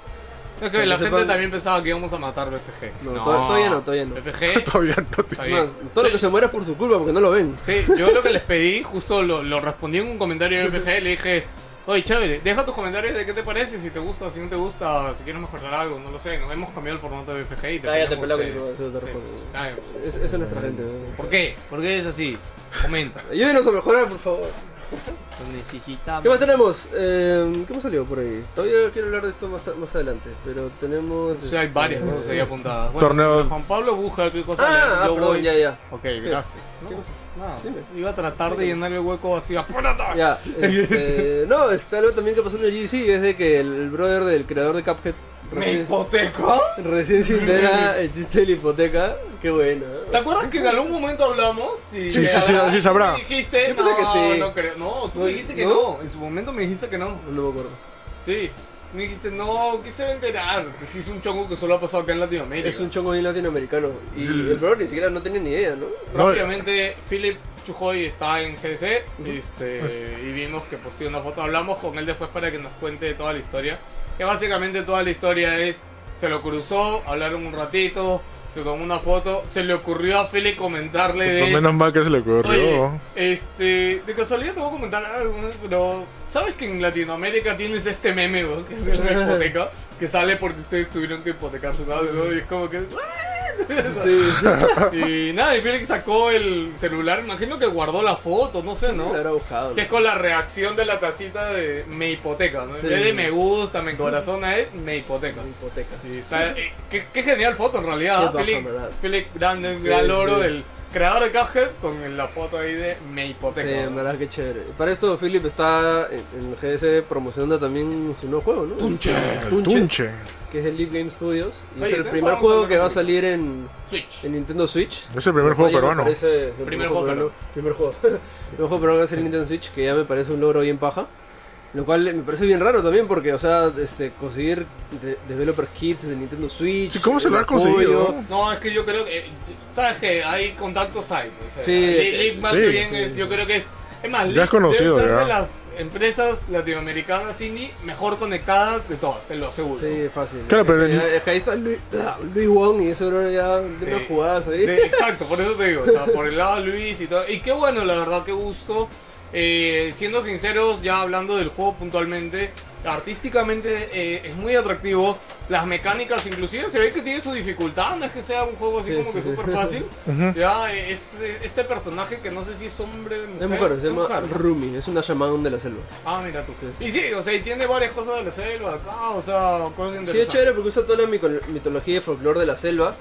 Es que la gente sepan- también pensaba que íbamos a matar BFG. No, to- todavía no, todavía no. BFG. todavía no te- Está Es bien. más, todo lo que se muera es por su culpa porque no lo ven. Sí, yo lo que les pedí, justo lo, lo respondí en un comentario de BFG, le dije, oye, chévere, deja tus comentarios de qué te parece, si te gusta, si no te gusta, si quieres mejorar algo, no lo sé, nos hemos cambiado el formato de BFG y te Cállate, pelado, que ni te- respondo. pues, Es, esa es nuestra gente. ¿no? ¿Por qué? ¿Por qué es así? Comenta. Ayúdenos a mejorar, por favor. Necesitamos. ¿Qué más tenemos? Eh, ¿Qué más salió por ahí? Todavía quiero hablar de esto más, adelante. Pero tenemos. Sí, hay este, varias cosas ahí apuntadas. Bueno, Torneo- Juan Pablo busca qué cosa Ah, ah, perdón, voy. ya, ya. Ok, gracias. No, ¿Qué cosa? Nada, Dime. iba a tratar de llenar el hueco así. ¡Apúrate! Ya, este, no, está algo también que pasó en el GDC, es de que el, el brother del creador de Cuphead ¿Me recién, hipoteco? recién se entera el chiste de la hipoteca. Qué bueno. ¿Te acuerdas que en algún momento hablamos? Y Sí, sí, sí, sí sabrá. Me dijiste, Yo pensé no, que sí. no creo. No, tú No, me dijiste que ¿no? no? En su momento me dijiste que no. No me acuerdo. Sí. Me dijiste, no, ¿qué se va a enterar? Que sí es un chongo que solo ha pasado acá en Latinoamérica. Es un chongo bien latinoamericano. Y el brother ni siquiera no tenía ni idea, ¿no? Rápidamente, Philip Chujoy está en GDC este, y vimos que posteó una foto. Hablamos con él después para que nos cuente toda la historia. Que básicamente toda la historia es: se lo cruzó, hablaron un ratito, se tomó una foto, se le ocurrió a Philip comentarle de. Pues menos mal que se le Oye, ocurrió. este, de casualidad te voy a comentar algo, pero ¿sabes que en Latinoamérica tienes este meme, que es el de hipoteca? Que sale porque ustedes tuvieron que hipotecar su casa, ¿no? Y es como que... Sí, Y nada, y Felix sacó el celular, imagino que guardó la foto, no sé, ¿no? habrá buscado. Que es con la reacción de la tacita de me hipoteca, ¿no? En Sí. vez de me gusta, me corazona, es me hipoteca. Hipoteca. Y está, eh, qué, qué genial foto en realidad. Philip, ¿verdad? Philip grande, Sí, gran logro del creador de Cuphead con la foto ahí de me Sí, hipoteca. en verdad que chévere. Para esto, Philip está en, en GS promocionando también su nuevo juego, ¿no? Tunche. El Tunche, Tunche. que es el League Game Studios. Y Oye, es el ¿qué primer juego que va a salir en, Switch. en Nintendo Switch. Es el primer juego peruano. parece- el Primer juego peruano. Primer juego. primer juego peruano que va a salir en Nintendo Switch, que ya me parece un logro bien paja. Lo cual me parece bien raro también porque, o sea, este, conseguir de- developer kits de Nintendo Switch. Sí, ¿cómo se lo ha conseguido? No, es que yo creo que. eh, ¿Sabes que Hay contactos ahí. O sea, Sí, League más sí, bien sí. es, yo creo que es. Es más, Ya es conocido, debe ser ya. de las empresas latinoamericanas indie mejor conectadas de todas, te lo aseguro. Sí, fácil. Claro, pero el- que- es que ahí está Luis, ah, Luis Wong y ese bro ya tiene unas jugadas ahí. Sí, exacto, por eso te digo, o sea, por el lado de Luis y todo. Y qué bueno, la verdad, qué gusto. Eh, siendo sinceros, ya hablando del juego puntualmente, artísticamente eh, es muy atractivo. Las mecánicas, inclusive, se ve que tiene su dificultad. No es que sea un juego así Sí, como sí, que sí. súper fácil. Ya eh, es eh, este personaje que no sé si es hombre o mujer. Es mujer, se llama mujer. Rumi, es una shaman de la selva. Ah, mira tú. Sí, sí. Y sí, o sea, y tiene varias cosas de la selva acá, o sea, cosas Sí, es interesantes. chévere porque usa toda la mitología y folclore de la selva.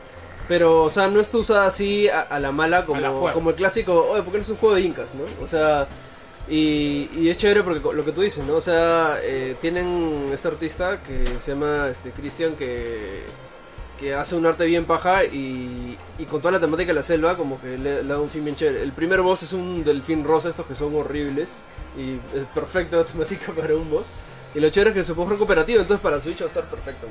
Pero, o sea, no está usada así a, a la mala A la como, como el clásico, oye, porque no es un juego de incas, ¿no? O sea, y, es chévere porque lo que tú dices, ¿no? O sea, eh, tienen este artista que se llama este Christian que que hace un arte bien paja y, y con toda la temática de la selva, como que le, le da un fin bien chévere. El primer boss es un delfín rosa, estos que son horribles, y es perfecta la temática para un boss. Y lo chévere es que se puede cooperativo, entonces para Switch va a estar perfecto.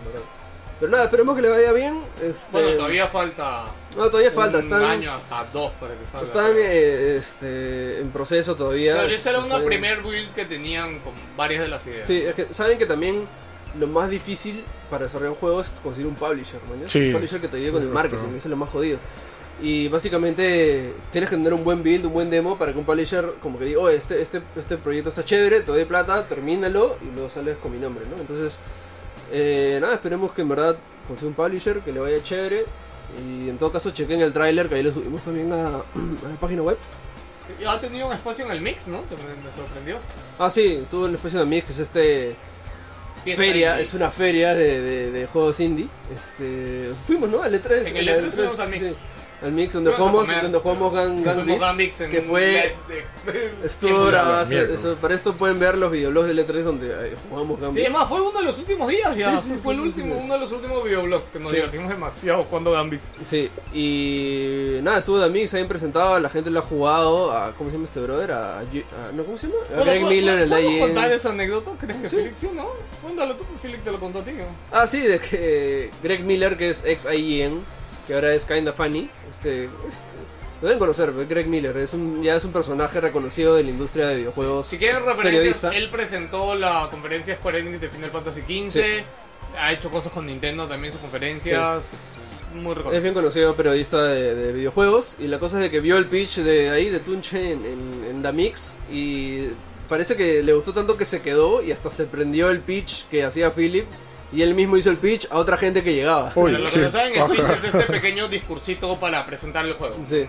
Pero nada, esperemos que le vaya bien. Este... Bueno, todavía falta. No, todavía falta, un están, año hasta dos para que salga. están eh, este, en proceso todavía. Pero esa era una Están- primer build que tenían con varias de las ideas. Sí, es que saben que también lo más difícil para desarrollar un juego es conseguir un publisher, ¿no? Sí. Un publisher que te ayude con el marketing, eso es lo más jodido. Y básicamente tienes que tener un buen build, un buen demo para que un publisher como que diga, oh, este, este, este proyecto está chévere, te doy plata, termínalo y luego sales con mi nombre, ¿no? Entonces, eh, nada, esperemos que en verdad consiga un publisher, que le vaya chévere. Y en todo caso chequen el tráiler, que ahí lo subimos también a, a la página web. Ha tenido un espacio en el mix, ¿no? Que me, me sorprendió. Ah, sí, tuvo el espacio de Mix, que es este... Fiesta feria, es una feria de, de, de juegos indie. Este, fuimos, ¿no? Al E3. En el la E3 fuimos al Mix. sí. Al Mix, donde jugamos, donde jugamos Gang, Gang Beasts, a Mix en que fue... De- Estuvo eso, para esto pueden ver los videoblogs del E3 donde eh, jugamos Gang Sí, es Beasts. más, fue uno de los últimos días ya. Sí, sí, fue el sí, último, sí. uno de los últimos videoblogs que nos Sí. divertimos demasiado jugando Gambits. Sí, y nada, estuvo de Mix, habían presentado, la gente lo ha jugado a, ¿cómo se llama este brother? A, G- a- no, ¿cómo se llama? A Greg Miller, el de ¿Puedo ahí contar esa anécdota? ¿Crees que Sí. Felix sí, no? Cuéntalo tú, Felix te lo contó a ti. ¿no? Ah, sí, de que Greg Miller, que es ex IEN, que ahora es Kinda Funny, este, es- lo deben conocer, Greg Miller, es un, ya es un personaje reconocido de la industria de videojuegos. Si quieren referencias, él presentó la conferencia Square Enix de Final Fantasy XV. Sí. Ha hecho cosas con Nintendo también, sus conferencias. Muy Es bien conocido periodista de, de videojuegos y la cosa es de que vio el pitch de ahí, de Tunche en, en, en The Mix y parece que le gustó tanto que se quedó y hasta se prendió el pitch que hacía Philip y él mismo hizo el pitch a otra gente que llegaba. Uy, Para los que no saben, el pitch es este pequeño discursito para presentar el juego. Sí.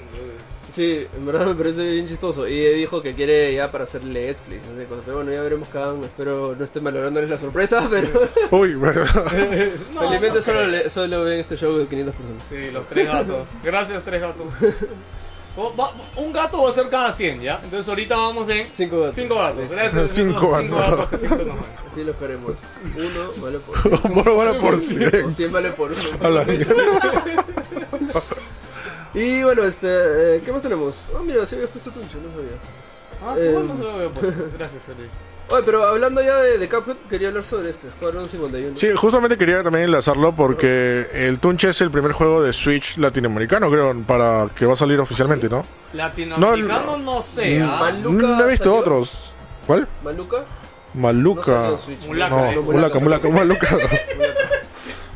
Sí, en verdad me parece bien chistoso. Y dijo que quiere ya para hacer Let's Plays, no sé cosas. Pero bueno, ya veremos cada uno. Espero no esté malográndoles la sorpresa, pero Uy, verdad. No, felizmente no solo, le- solo ven este show de 500 personas. Sí, los tres gatos. Gracias, tres gatos. Oh, un gato va a ser cada 100, ¿ya? Entonces ahorita vamos en Cinco gatos. cinco gatos. Gracias. Cinco Cinco gatos. Así lo queremos. Uno vale por Bueno, bueno, por si. o 100 vale por uno. A la Y bueno, este, eh, ¿qué más tenemos? Ah, mira, sí había puesto Tuncho, no sabía. Ah, Eh, qué bueno se lo veo, pues. Gracias, Eli. Oye, pero hablando ya de, de Cuphead, quería hablar sobre este, Escuadrón 51. Sí, justamente quería también enlazarlo porque el Tunche es el primer juego de Switch latinoamericano, creo, para que va a salir oficialmente, ¿no? Latinoamericano No, no, sé, ¿ah? Maluca No he visto salió. otros. ¿Cuál? Maluca. No Maluca. salió en Switch. Mulaka, No, eh. Mulaca, Mulaca, Mulaca.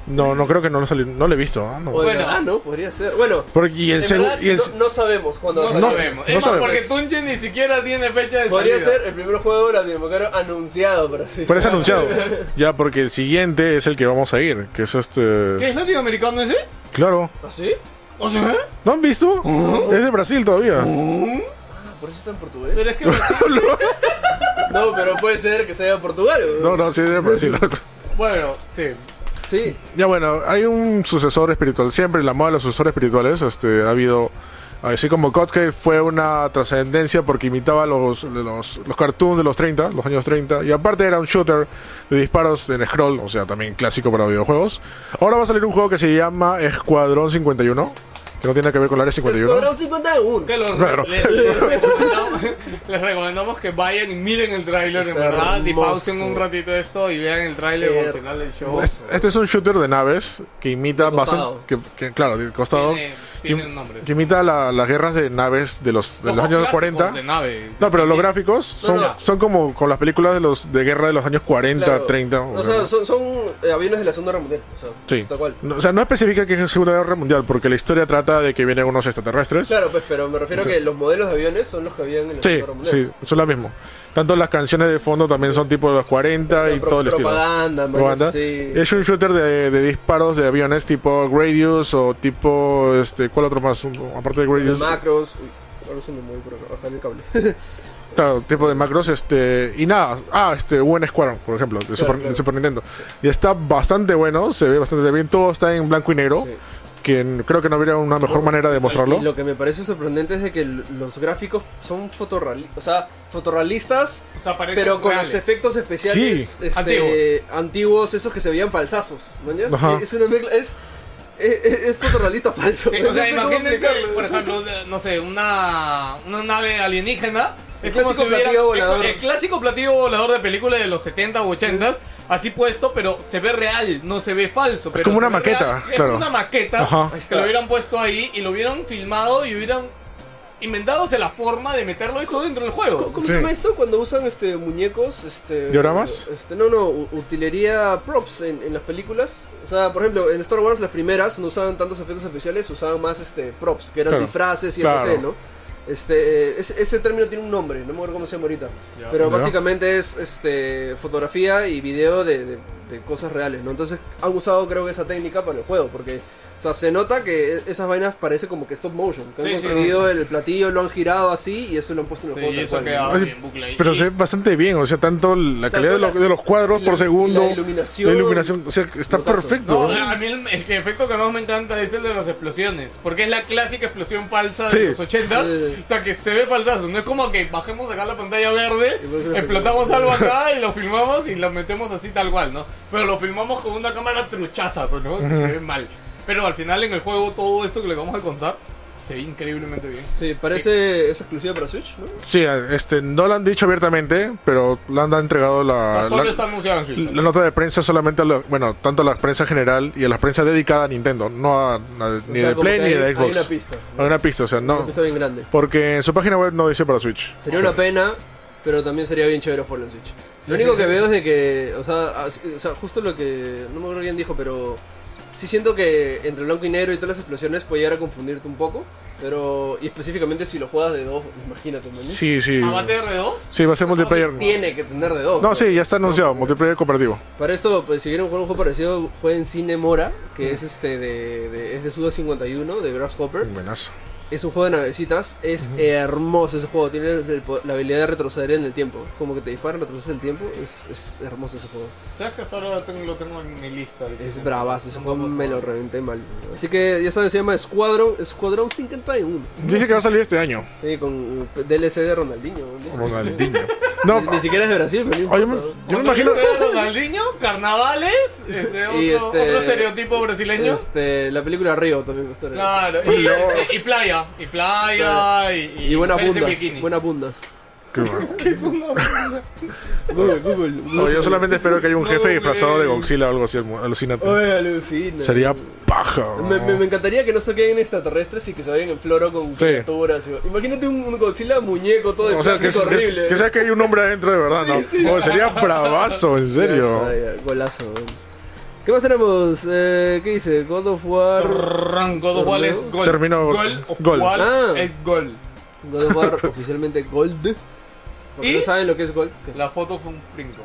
No, no creo que no lo salió. No lo he visto. ¿ah? No. Bueno. ah, no, podría ser. Bueno, Porque, y el en segundo. verdad, Y el, no, no sabemos cuándo No, va a salir. sabemos. no es más, sabemos. porque Tunche ni siquiera tiene fecha de Podría salida. ser el primer juego latinoamericano anunciado para Switch. pero es anunciado. Ya, porque el siguiente es el que vamos a ir, que es este. ¿Qué es latinoamericano ese? Claro. ¿Ah, sí? ¿O sea? ¿No han visto? Es de Brasil todavía. Ah, por eso está en portugués. Pero es que No, pero puede ser que sea en Portugal. No, no, sí es de Brasil. Bueno, sí. Sí, Ya bueno, hay un sucesor espiritual. Siempre en la moda de los sucesores espirituales este, ha habido, así como Cuphead fue una trascendencia porque imitaba los, los, los cartoons de los 30, los años 30. Y aparte era un shooter de disparos en scroll, o sea, también clásico para videojuegos. Ahora va a salir un juego que se llama Escuadrón 51, que no tiene nada que ver con la área 51. Escuadrón 51. Que lo- Claro. le- recomendamos, les recomendamos que vayan y miren el tráiler, en verdad, y hermoso. pausen un ratito esto y vean el tráiler al final del show. Es- Este es un shooter de naves que imita bastante, que, que, claro, de costado, Tiene, tiene un nombre. que imita la- las guerras de naves de los, de los años clásicos 40. De nave. No, pero los gráficos son, no. son como con las películas de los de guerra de los años 40, Claro. 30. O sea, son, son eh, aviones de la Segunda Guerra Mundial. O sea, sí. tal cual. No, o sea, no especifica que es Segunda Guerra Mundial, porque la historia trata de que vienen unos extraterrestres. Claro, pues, pero me refiero a que los modelos de aviones son los que habían en la Sí, sí, son lo mismo. Tanto las canciones de fondo también son tipo de los 40 y Pro- todo el estilo. propaganda, Propaganda. sí. Es un shooter de, de disparos de aviones tipo Gradius o tipo, este, ¿cuál otro más? Aparte de De Gradius. macros. Uy, ahora se me movió por acá, bajar el cable. Claro, tipo de macros, este, y nada, ah, este, UN Squadron, por ejemplo, de, Super, claro. de Super Nintendo. Y está bastante bueno, se ve bastante bien, todo está en blanco y negro, Sí. Que creo que no habría una mejor manera de mostrarlo. Y lo que me parece sorprendente es de que los gráficos son fotorrealistas, o sea, fotorrealistas, O sea, parecen pero con reales. los efectos especiales Sí. este, Antiguos. antiguos. esos que se veían falsazos. ¿no? Es una mezcla, es es, es, fotorrealista falso. Sí, o sea, imagínense, por ejemplo, no sé, una, una nave alienígena. El clásico, platillo volador. el clásico platillo volador de película de los 70 o 80 así puesto, pero se ve real, no se ve falso. Es como una maqueta, real, claro. Una maqueta que lo hubieran puesto ahí y lo hubieran filmado y hubieran inventándose la forma de meterlo eso dentro del juego. ¿Cómo se llama esto? Cuando usan este muñecos, este. ¿Dioramas? Este, no, no, utilería props en, en, las películas. O sea, por ejemplo, en Star Wars las primeras no usaban tantos efectos especiales, usaban más este props, que eran claro. disfraces y claro. ¿no? Este, eh, ese, ese, término tiene un nombre, no me acuerdo cómo se llama ahorita. Pero básicamente es este fotografía y video de, de, de cosas reales, ¿no? Entonces han usado creo que esa técnica para el juego, porque o sea, se nota que e-, esas vainas parece como que stop motion. Que sí, han sí, conseguido sí. el platillo, lo han girado así y eso lo han puesto en el juego. Y eso cual, ¿no? bien, bucle ahí. Pero se ve bastante bien, o sea, tanto la tanto calidad la, de, los, de, los, cuadros la, por segundo. La iluminación. La iluminación, o sea, está perfecto. No, a mí el, el, efecto que más me encanta es el de las explosiones. Porque es la clásica explosión falsa de los 80. O sea, que se ve falsazo. No es como que bajemos acá la pantalla verde, explotamos algo acá y lo filmamos y lo metemos así tal cual, ¿no? Pero lo filmamos con una cámara truchaza, pero ¿no? Que se ve mal. Pero al final en el juego todo esto que les vamos a contar se ve increíblemente bien. Sí, parece eh, es exclusiva para Switch, ¿no? Sí, este, no lo han dicho abiertamente, pero le han entregado la. O sea, solo la, está anunciado en Switch. La nota de prensa solamente a la, bueno, tanto a la prensa general y a la prensa dedicada a Nintendo, no a, a ni sea, de Play ni hay, de Xbox. Hay una pista. Hay una pista, o sea, no. Una pista bien grande. Porque en su página web no dice para Switch. Sería una pena, pero también sería bien chévere jugarlo en Switch. Lo único que veo es de que, o sea, o sea justo lo que no me acuerdo quién dijo, pero sí siento que entre blanco y negro y todas las explosiones puede llegar a confundirte un poco. Pero, y específicamente si lo juegas de dos, imagínate, man. Sí, sí. ¿Ah, ¿Va a tener de dos? Sí, va a ser ah, no, multiplayer. Sí tiene que tener de dos. No, sí, ya está anunciado, multiplayer cooperativo. Para esto, pues, si quieren jugar un juego parecido, jueguen Cine Mora, que es este de, de, es de Suda 51, de Grasshopper. Un Buenazo. Es un juego de navecitas, es hermoso ese juego, tiene la habilidad de retroceder en el tiempo. Como que te disparan, retrocedes el tiempo, es, hermoso ese juego. ¿Sabes que hasta ahora lo tengo, lo tengo en mi lista? Es bravazo, ese juego me lo reventé mal. Así que ya saben, se llama Squadron, Squadron 51. Dice que va a salir este año. Sí, con DLC de Ronaldinho. Ronaldinho. No, ni, siquiera es de Brasil, pero me, yo me imagino. Ronaldinho, carnavales, otro, y otro, estereotipo brasileño. Este, la película Río también me gustaría. Claro, y, y playa y playa, y, y, buenas puntas. Buenas puntas. No, yo solamente espero que haya un jefe disfrazado de Godzilla o algo así, alucinante. Oye. Sería paja. Me, encantaría que no se queden extraterrestres y que se vayan en floro con sí. Imagínate un, Godzilla muñeco todo de o sea, que, horrible. Que, sabes que hay un hombre adentro de verdad, ¿no? Sería bravazo, en serio. Golazo, ¿Qué más tenemos? Eh, ¿Qué dice? God of War. God of War es gol. Terminó. Gold of Gold. Ah. es gol. God of War oficialmente Gold. Porque ¿Y? no saben lo que es Gold. La foto fue un brinco.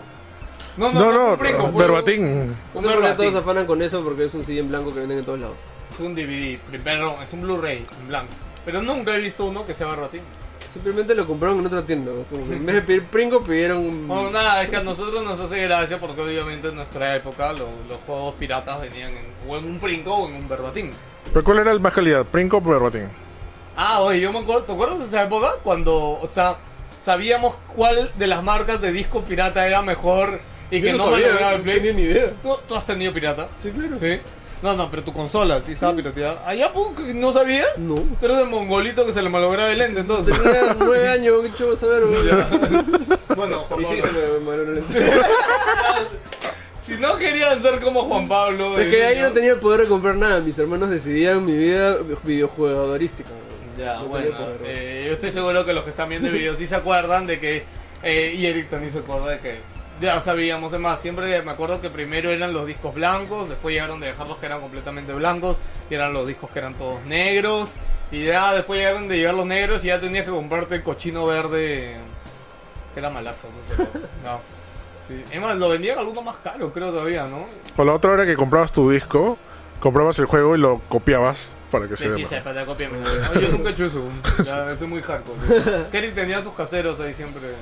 No, no, no, no, no un brinco, fue. Un, un todos afanan con eso porque es un CD en blanco que venden en todos lados. Es un DVD, primero, es un Blu-ray en blanco. Pero nunca he visto uno que sea verbatim. Simplemente lo compraron en otra tienda. Como que en vez de pedir Pringo, pidieron. Bueno, nada, es que a nosotros nos hace gracia porque obviamente en nuestra época lo- los juegos piratas venían en, o en un brinco o en un verbatim. ¿Pero cuál era el más calidad? ¿Princo o verbatim? Ah, oye, yo me acuerdo, ¿te acuerdas de esa época? Cuando, o sea, sabíamos cuál de las marcas de disco pirata era mejor y que no, sabía, no play. tenía ni idea. ¿Tú, tú has tenido pirata? Sí, claro. Sí. No, no, pero tu consola sí estaba pirateada. ¿Allá no sabías? No. Pero de mongolito que se le malograba el lente, entonces. Tenía nueve años, qué chulo saber, bueno, Y sí, se me malogró el si no querían ser como Juan Pablo. Es que ahí niño- no tenía el poder de comprar nada. Mis hermanos decidían mi vida videojugadorística. Ya, No bueno, eh, yo estoy seguro que los que están viendo el video sí se acuerdan de que, eh, y Eric también se acuerda de que ya sabíamos, es más, siempre me acuerdo que primero eran los discos blancos, después llegaron de dejarlos que eran completamente blancos, y eran los discos que eran todos negros, y ya después llegaron de llegar los negros y ya tenías que comprarte el cochino verde, que era malazo, ¿no? Pero, no. Sí. Es más, lo vendían alguno más caro, creo todavía, ¿no? O la otra era que comprabas tu disco, comprabas el juego y lo copiabas para que se Sí, vea sí, se para copiarme. No, yo nunca he hecho eso. Ya, eso es muy hardcore. Eric tenía sus caseros ahí siempre.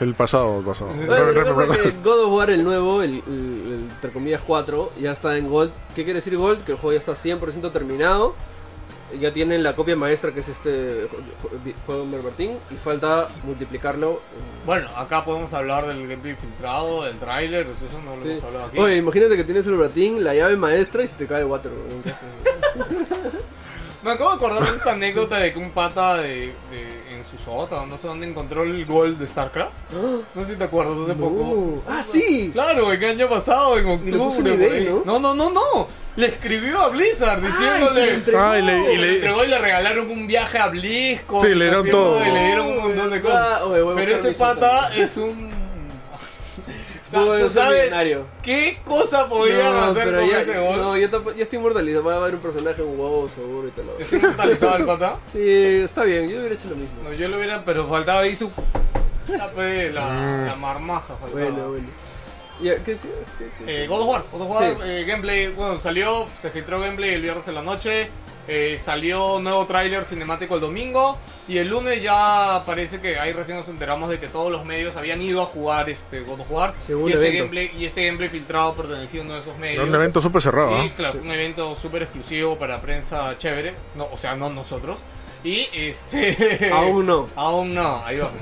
El pasado, el pasado. Bueno, que God of War, el nuevo, el, el- el, entre comillas 4, ya está en Gold. ¿Qué quiere decir Gold? Que el juego ya está 100% terminado. ya tienen la copia maestra que es este ju- ju- juego de Martín y falta multiplicarlo. en- Bueno, acá podemos hablar del gameplay filtrado, del tráiler, eso no lo Sí. hemos hablado aquí. Oye, imagínate que tienes el Martín, la llave maestra y se te cae water. Me acabo de acordar de esta anécdota de que un pata de, de- en su sótano, no sé dónde encontró el gol de StarCraft. No sé si te acuerdas hace poco. Ah, sí. Claro, el año pasado, en octubre. ¿no? no, no, no, no. Le escribió a Blizzard Ay, se lo diciéndole. Ah, y le- y Se le- entregó y le regalaron un viaje a BlizzCon. Sí, le dieron todo. Y le dieron un montón de cosas. Ah, a Pero ese pata es un. Pudo ¿tú ser sabes millonario. qué cosa podían No, hacer con ya, ese gol? no, ya, ya estoy inmortalizado. Va a haber un personaje, un huevo seguro y tal. ¿Está inmortalizado el pata? Sí, está bien. Yo hubiera hecho lo mismo. No, yo lo hubiera, pero faltaba ahí su. La, la, la marmaja faltaba. Bueno, bueno. Ya, ¿qué? ¿Qué- qué- Eh, God of War, God of War, Sí. eh, gameplay, bueno, salió, se filtró gameplay el viernes en la noche, eh, salió nuevo tráiler cinemático el domingo y el lunes ya parece que ahí recién nos enteramos de que todos los medios habían ido a jugar este God of War Según y este, evento. gameplay, y este gameplay filtrado pertenecía a uno de esos medios. Era un evento súper cerrado. Y ¿ah? claro, fue un evento súper exclusivo para prensa chévere, no, o sea, no nosotros. Y este. Aún no. Aún no, ahí vamos.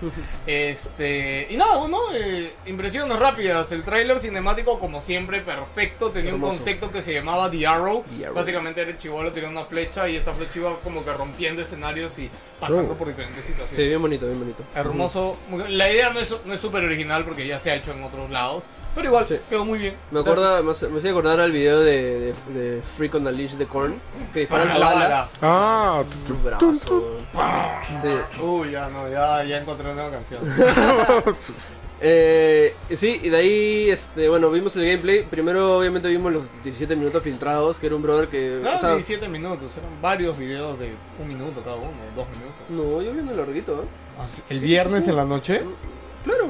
Este. Y nada, bueno, eh, impresiones rápidas. El tráiler cinemático, como siempre, perfecto. Tenía Hermoso. un concepto que se llamaba The Arrow. The Arrow. Básicamente era el chivolo tenía una flecha y esta flecha iba como que rompiendo escenarios y pasando Oh. por diferentes Sí, situaciones. bien bonito, bien bonito. Hermoso. La idea no es no es súper original porque ya se ha hecho en otros lados. Pero igual, Sí. quedó muy bien. Me acuerda, me hacía acordar al video de, de, de Freak on the Leash de Korn, que dispara Para la bala. Ah, Uh, bravazo. Sí. Uy, ya no, ya, ya encontré una nueva canción. Eh, sí, y de ahí, este, bueno, vimos el gameplay. Primero, obviamente, vimos los 17 minutos filtrados, que era un brother que. No o eran sea, 17 minutos, eran varios videos de un minuto cada uno, dos minutos. no, yo vi uno larguito, ¿eh? ¿El viernes en la noche? Claro.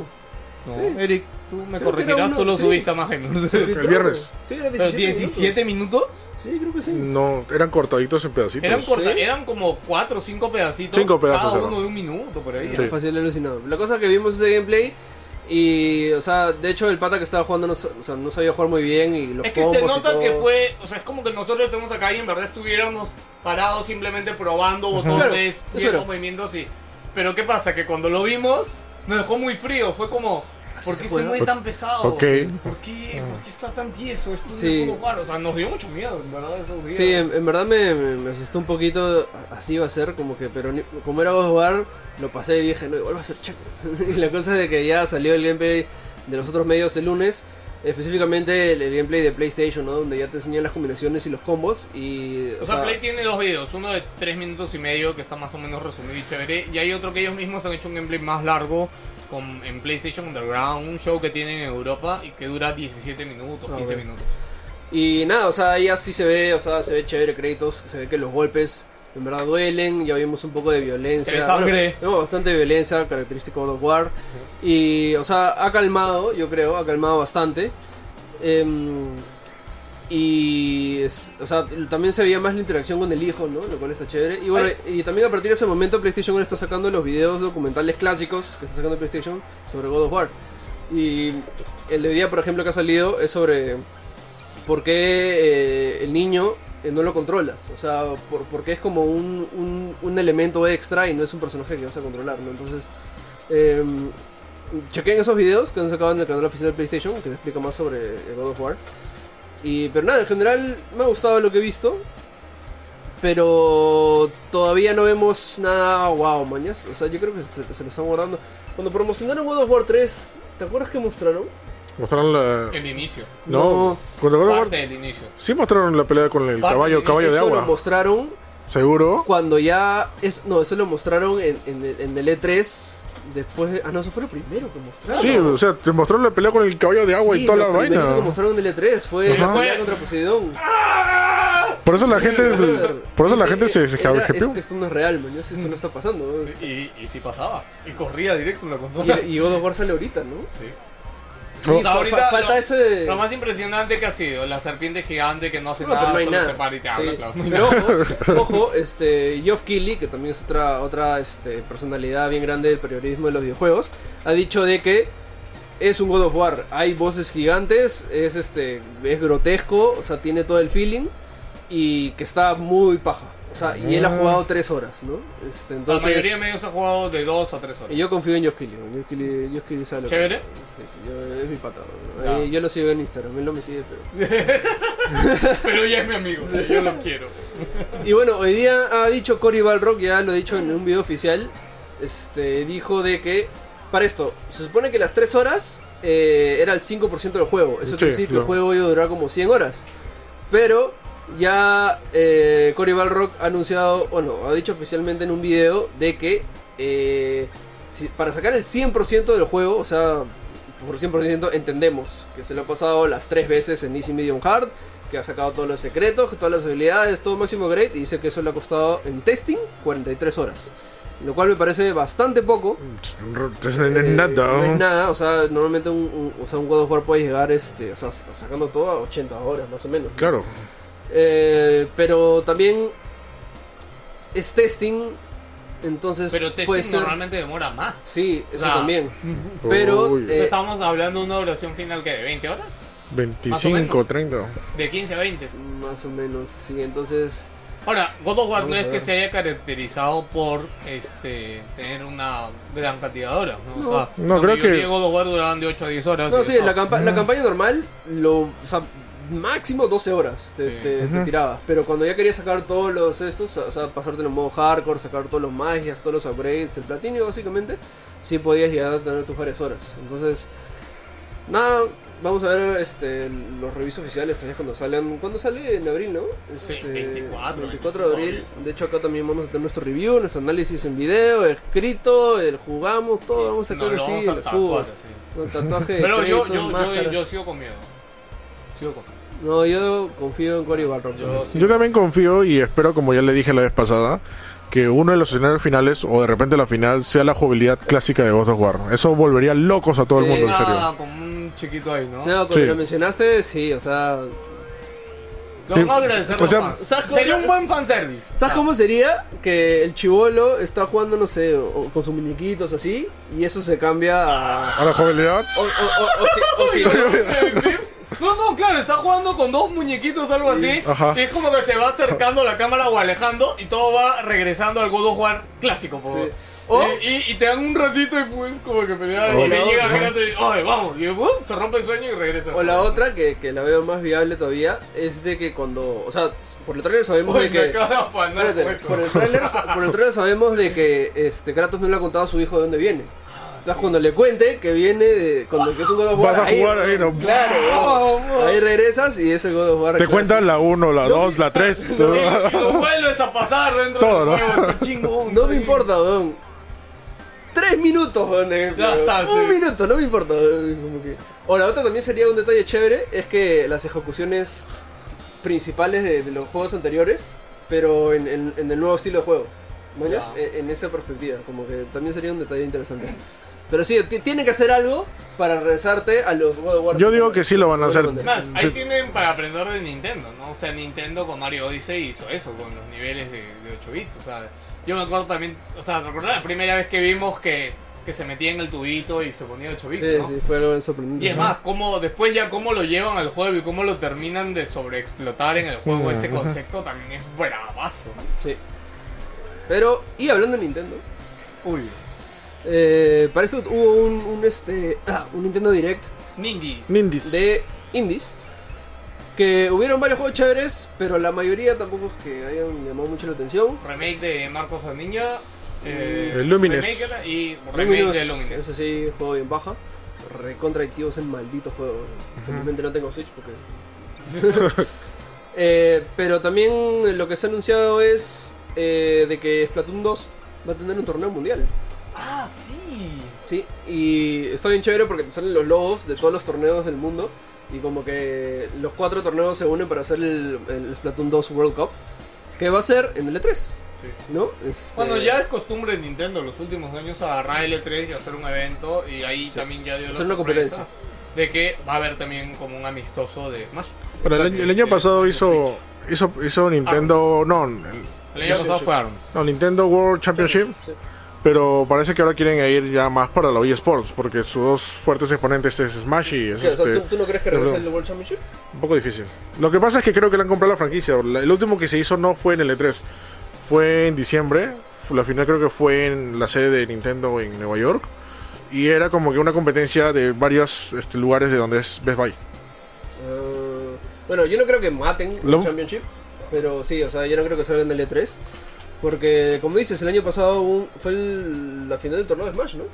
No, Sí. Eric, tú me Creo corregirás, era uno, tú lo sí. subiste a más. Se filtró. viernes. Sí, era ¿Pero 17. 17 minutos? minutos. Sí, creo que sí. No, eran cortaditos en pedacitos. Eran, corta- ¿Sí? eran como 4 o 5 pedacitos. Cinco pedazos Cada eran. uno de un minuto por ahí. Sí. Fácil alucinado. La cosa que vimos ese gameplay y, o sea, de hecho el pata que estaba jugando no, o sea, no sabía jugar muy bien y los Es que se nota que fue, o sea, es como que nosotros estamos acá y en verdad estuviéramos parados simplemente probando botones, Claro, viendo era. movimientos y... Pero ¿qué pasa? Que cuando lo vimos nos dejó muy frío, fue como... ¿Por qué se mueve tan pesado? Ok. ¿Por qué, ¿Por qué está tan tieso? Esto Sí. es un jugar. O sea, nos dio mucho miedo, en verdad, esos días. Sí, en, en verdad me, me, me asustó un poquito, así va a ser, como que, pero ni- como era of War, lo pasé y dije, no, igual va a ser chévere. y la cosa es de que ya salió el gameplay de los otros medios el lunes, específicamente el, el gameplay de PlayStation, ¿no? Donde ya te enseñan las combinaciones y los combos y... O sea, Play tiene dos videos, uno de 3 minutos y medio que está más o menos resumido y chévere, y hay otro que ellos mismos han hecho un gameplay más largo con, en PlayStation Underground, un show que tienen en Europa y que dura 17 minutos, Ah, 15 bueno. minutos. Y nada, o sea, ahí así se ve, o sea, se ve chévere créditos, se ve que los golpes en verdad duelen, ya vimos un poco de violencia. Se sangre. Bueno, vemos bastante violencia, característico de War. Y, o sea, ha calmado, yo creo, ha calmado bastante. Em, y, es- o sea, también se veía más la interacción con el hijo, ¿no? Lo cual está chévere. Y bueno, y también a partir de ese momento PlayStation ahora está sacando los videos documentales clásicos que está sacando PlayStation sobre God of War. Y el de hoy día, por ejemplo, que ha salido es sobre por qué eh, el niño eh, no lo controlas. O sea, por, porque es como un, un, un elemento extra y no es un personaje que vas a controlar, ¿no? Entonces, eh, chequen esos videos que han sacado en el canal oficial de PlayStation, que te explica más sobre God of War. Y, pero nada, en general me ha gustado lo que he visto. Pero todavía no vemos nada wow, mañas. O sea, yo creo que se, se lo están guardando. Cuando promocionaron God of War 3, ¿te acuerdas que mostraron? Mostraron la. El inicio, No, No. cuando God of War- del inicio. Sí mostraron la pelea con el Parte caballo, caballo de Eso lo agua. mostraron ¿Seguro? cuando ya es no eso lo mostraron en, en, en el E3 después de- ah no eso fue lo primero que mostraron Sí, o sea, te mostraron la pelea con el caballo de agua Sí, y toda lo la vaina. que mostraron en el E3 fue Ajá. la pelea contra Poseidón Por eso la gente, Brother. por eso la Dije, gente se, se era- es que esto no es real man, esto no está pasando ¿no? Sí, y, y sí pasaba. Y corría directo en la consola. y, y God of War sale ahorita ¿no? Sí. Sí, No. Ahorita falta lo- ese Lo más impresionante que ha sido la serpiente gigante que no hace No, nada, no solo nada. se para y te habla, Sí. claro. Pero ojo, este, Geoff Keighley, que también es otra, otra este, personalidad bien grande del periodismo de los videojuegos, ha dicho de que es un God of War. Hay voces gigantes, es este, es grotesco, o sea, tiene todo el feeling y que está muy paja. O sea, y él ha jugado 3 horas, ¿no? Este, La entonces, mayoría de medios ha jugado de 2 a 3 horas. y yo confío en Josh. ¿no? Josh Kelly, Josh Kelly sabe lo que- ¿Chévere? Sí, sí, yo- es mi pata. ¿no? Ya. Ahí Yo lo sigo en Instagram, él no me sigue, pero... Pero ya es mi amigo, sea, yo lo quiero. Y bueno, hoy día ha dicho Cory Balrock, ya lo he dicho en un video oficial, este, dijo de que, para esto, se supone que las 3 horas eh, era el 5% del juego. Eso Sí, quiere decir que el claro. juego iba a durar como 100 horas. Pero ya eh, Cory Balrock ha anunciado, bueno, ha dicho oficialmente en un video de que eh, si- para sacar el 100% del juego, o sea, por 100% entendemos que se lo ha pasado las 3 veces en Easy Medium Hard, que ha sacado todos los secretos, todas las habilidades, todo máximo grade, y dice que eso le ha costado en testing 43 horas. Lo cual me parece bastante poco. Es Eh, nada. no es nada, o sea, normalmente un, un- o sea, un God of War puede llegar este, o sea, sacando todo a 80 horas más o menos. Claro. Eh, pero también es testing, entonces Pero puede testing ser... normalmente demora más. Sí, eso Ah. también. Pero, eh, O sea, Estamos hablando de una duración final que de 20 horas, 25, 30. de 15 a 20. Más o menos, sí, entonces... Ahora, God of War no es que se haya caracterizado por este tener una gran cantidad de horas, ¿no? No. o sea, No, creo que- God of War duraban de 8 a 10 horas. No, sí, la, campa- la campaña normal, lo, o sea, máximo 12 horas te, Sí. te- te Ujú. tiraba. Pero cuando ya querías sacar todos los estos, o sea, pasarte en el modo hardcore, sacar todos los magias, todos los upgrades, el platino básicamente, sí podías llegar a tener tus varias horas. Entonces, nada, vamos a ver este, los reviews oficiales también cuando salgan. ¿Cuándo sale? En abril, ¿no? Sí, Este, 24, 24 de 25 de abril. De hecho, acá también vamos a tener nuestro review, nuestro análisis en video, escrito, el jugamos, todo. Vamos a No, sacar lo así, el jugo. tatuaje Pero yo, yo, yo, yo sigo con miedo. Sigo con miedo. No, yo confío en Cory Balrog. Yo sí. Yo también confío y espero, como ya le dije la vez pasada, que uno de los escenarios finales o de repente la final sea la jugabilidad clásica de God of War. Eso volvería locos a todo Sí. el mundo, en serio. Ah, como un chiquito ahí, ¿no? O sea, cuando Sí. lo mencionaste, sí, o sea... Lo agradecer. o sea, nomás. ¿sabes cómo- Sería un buen fanservice. ¿Sabes Ah. cómo sería? Que el chivolo está jugando, no sé, o- con sus muñequitos así, y eso se cambia a... A la jugabilidad. O, o- o- si- si no. No, claro, está jugando con dos muñequitos, algo así. Ajá. Y es como que se va acercando la cámara o alejando y todo va regresando al God of War clásico, por favor. Sí. O- Y, y- y te dan un ratito y pues como que pelear O y la llega. Kratos y "Oye, vamos, y ¡bum! se rompe el sueño y regresa. o la otra, que, que la veo más viable todavía, es de que cuando... O sea, por el trailer sabemos Oye, de me que... Espérate, por el trailer, por el tráiler sabemos de que este Kratos no le ha contado a su hijo de dónde viene. Entonces cuando le cuente que viene de cuando que es un God of War, Vas a jugar ahí, ¿no? Claro, Oh, oh. ahí regresas y es el God of War. Te cuentan la 1, la 2, la 3. Y lo vuelves a pasar dentro Todo, del ¿no? juego. qué chingón. No me importa, weón. Tres minutos, weón. Ya está, Un sí. minuto, no me importa. weón, como que- O la otra también sería un detalle chévere, es que las ejecuciones principales de, de los juegos anteriores, pero en, en- en el nuevo estilo de juego. ¿Mañas? Ya. En, en esa perspectiva, como que también sería un detalle interesante. Pero sí, ti- tienen que hacer algo para regresarte a los God of War. Yo digo que sí lo van a hacer. Más, ahí Sí. tienen para aprender de Nintendo, ¿no? O sea, Nintendo con Mario Odyssey hizo eso, con los niveles de, de 8 bits. O sea, yo me acuerdo también, o sea, recordar la primera vez que vimos que, que se metía en el tubito y se ponía 8 bits, Sí, ¿no? sí, fue algo sorprendente. Y es más, cómo, después ya cómo lo llevan al juego y cómo lo terminan de sobreexplotar en el juego, Ujú. ese concepto también es bravazo. Sí. Pero, y hablando de Nintendo, Uy, eh, para eso hubo un, un, este, ah, un Nintendo Direct Nindies. De indies. Que hubieron varios juegos chéveres, pero la mayoría tampoco es que hayan llamado mucho la atención. remake de Marcos Ninja. Eh, Lumines. remake y remake Luminous, de Lumines. Ese sí, juego bien baja. Recontraactivo ese maldito juego. Felizmente no tengo Switch porque. Eh, pero también lo que se ha anunciado es eh, de que Splatoon 2 va a tener un torneo mundial. Ah, sí. Sí, y está bien chévere porque te salen los logos de todos los torneos del mundo. Y como que los cuatro torneos se unen para hacer el, el Splatoon 2 World Cup. Que va a ser en el E3, Sí. ¿no? Este- Cuando ya es costumbre de Nintendo los últimos años agarrar el E3 y hacer un evento y ahí también ya dio la una competencia. de que va a haber también como un amistoso de Smash. Pero el, año- el año pasado hizo, hizo, hizo Nintendo. No, el- El año pasado fue ARMS. no, Nintendo World Championship. Sí. Pero parece que ahora quieren ir ya más para la Wii Sports. Porque sus dos fuertes exponentes es Smash y es ¿Qué? Este, ¿tú, tú no crees que regrese el World Championship? un poco difícil. Lo que pasa es que creo que le han comprado la franquicia. El último que se hizo no fue en el E3. fue en diciembre. La final creo que fue en la sede de Nintendo en Nueva York. Y era como que una competencia de varios este, lugares de donde es Best Buy. Ah, bueno, yo no creo que maten el Championship, pero sí, o sea, yo no creo que salgan del E3. Porque, como dices, el año pasado un- fue el- la final del torneo de Smash, ¿no?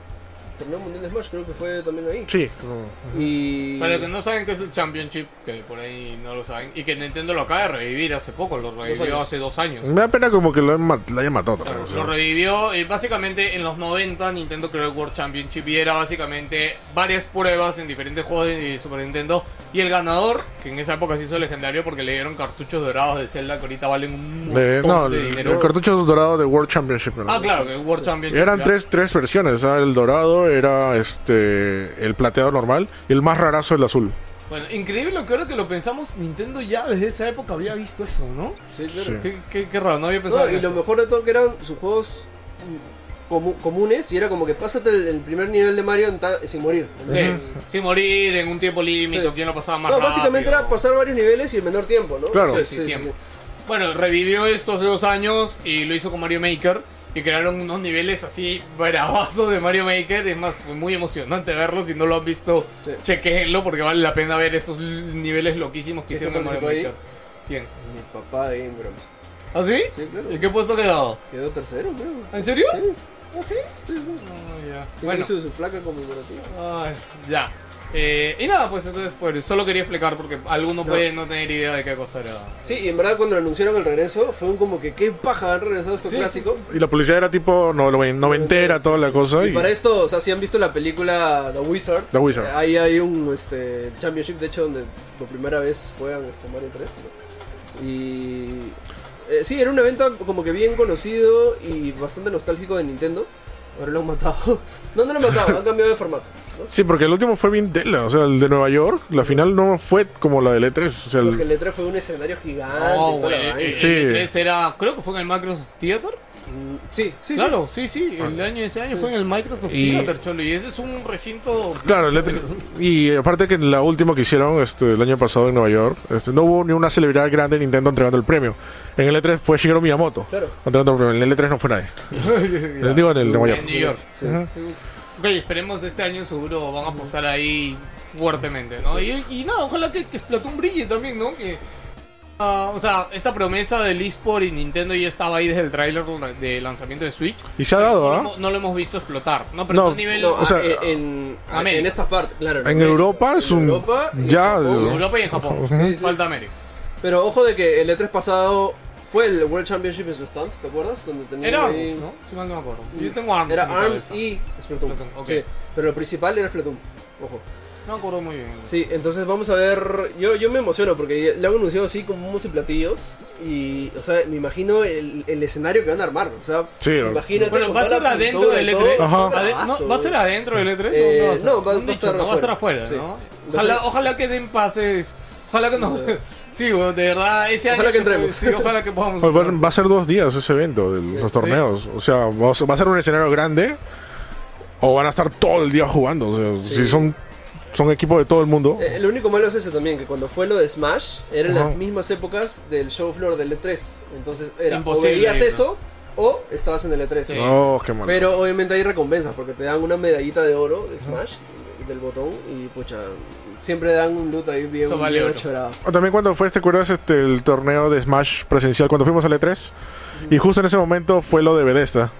El torneo mundial de Smash, creo que fue también ahí. Sí. como- Y. Para los que no saben qué es el Championship, que por ahí no lo saben, y que Nintendo lo acaba de revivir hace poco, lo revivió años. hace dos años. Me da pena como que lo, mat- lo hayan matado también. o sea. Lo revivió y básicamente en los 90 Nintendo creó el World Championship y era básicamente varias pruebas en diferentes juegos de Super Nintendo y el ganador, que en esa época se hizo legendario porque le dieron cartuchos dorados de Zelda que ahorita valen un montón De- no, de dinero. el cartucho dorado de World Championship. ¿no? Ah, claro, que el World Championship. Eran ya. tres, tres versiones. ¿sabes? El dorado era este el plateado normal y el más rarazo el azul. Bueno, increíble que ahora que lo pensamos, Nintendo ya desde esa época había visto eso, ¿no? Sí, claro. Sí. Qué, qué- qué raro, no había pensado No, en y lo mejor de todo que eran sus juegos comu- comunes y era como que pásate el, el primer nivel de Mario sin morir. Sí, sin morir en un tiempo límite, Sí. o quién lo pasaba más No, básicamente rápido. era pasar varios niveles y el menor tiempo, ¿no? Claro. Sí, sí, tiempo. Bueno, revivió esto hace dos años y lo hizo con Mario Maker. Y crearon unos niveles así bravazos de Mario Maker. Es más, fue muy emocionante verlo. Si no lo han visto, Sí. chequenlo porque vale la pena ver esos niveles loquísimos que ¿Quién hicieron en Mario Maker. ¿Quién? Mi papá de Grumps. ¿Ah, sí? Sí, claro. ¿En qué puesto quedó? Quedó tercero, creo. ¿En serio? Sí, ¿Ah, sí? sí, sí. No, ya. Sí, Bueno, hizo su placa conmemorativa. ay, ya. Eh, y nada, pues entonces, pues, solo quería explicar porque alguno No. puede no tener idea de qué cosa era. Sí, y en verdad cuando anunciaron el regreso fue un como que qué paja han regresado estos Sí, clásicos. sí, Y la publicidad era tipo no- noven- noventera, toda la cosa. Y Y, para esto, o sea, si han visto la película The Wizard, The Wizard. eh, ahí hay un este, championship, de hecho, donde por primera vez juegan este Mario 3. ¿no? Y eh, sí, era un evento como que bien conocido y bastante nostálgico de Nintendo. Ahora lo han matado. No, no lo han matado, han cambiado de formato. Sí, porque el último fue bien tela. O sea, el de Nueva York, la final no fue como la del E3. O sea, el- Porque el E3 fue un escenario gigante No, y toda la güey, vaina. el- Sí. el E3 era, creo que fue en el Microsoft Theater. Sí, sí, Claro, sí, sí, el año ese año fue en el Microsoft Y- Theater, cholo, y ese es un recinto Claro, el E3 y aparte que en la última que hicieron este, el año pasado en Nueva York, este, no hubo ni una celebridad grande de Nintendo entregando el premio. En el E3 fue Shigeru Miyamoto Claro. entregando el premio. En el E3 no fue nadie. Les digo en el Nueva York. en New York. Sí. Ok, esperemos este año seguro van a apostar ahí fuertemente, ¿no? Y, y nada, ojalá que, que Splatoon brille también, ¿no? Que, ah, o sea, esta promesa del eSport y Nintendo ya estaba ahí desde el tráiler de lanzamiento de Switch. Y se ha No, dado, lo ¿ah? hemos- no lo hemos visto explotar, ¿no? Pero No, no a nivel... No, O sea, ah, en, en, en estas partes, claro. En Europa es En un- Europa en ya, en Europa y en Japón. Ujú. Sí, sí. Falta América. Pero ojo de que el E3 pasado fue el World Championship en su stand, ¿te acuerdas? Donde tenía Era ahí- ARMS, ¿no? Si mal no me acuerdo. Yo tengo ARMS Era ARMS y Splatoon. Sí, pero lo principal era Splatoon. Ojo. No me acuerdo muy bien. Sí, entonces vamos a ver. Yo, yo me emociono porque le han anunciado así como unos platillos. Y, o sea, me imagino el, el escenario que van a armar. O sea, Sí, imagínate. Bueno, con ¿va a ser adentro del y E3? todo, Ajá. un Ade- bravazo, no, ¿Va a ser adentro del E3 Eh, o no, va- a estar no va a estar afuera. Sí. ¿no? Ojalá, ojalá que den pases. Ojalá que no. Sí, de verdad, ese Ojalá año. que entremos. Sí, ojalá que podamos. Va, va a ser dos días ese evento de los torneos. O sea, va a ser- un escenario grande o van a estar todo el día jugando. O sea, Sí. si son, son equipos de todo el mundo. Eh, lo único malo es ese también, que cuando fue lo de Smash, eran las mismas épocas del show floor del E3. Entonces era Imposible o veías ir, ¿no? eso o estabas en el E3. Sí. Oh, qué mal. Pero obviamente hay recompensas porque te dan una medallita de oro de Smash del botón y pucha, siempre dan un loot ahí bien, Eso vale bien oro. achorado. O también cuando fue, ¿te acuerdas este, el torneo de Smash presencial cuando fuimos al E3? Y justo en ese momento fue lo de Bethesda.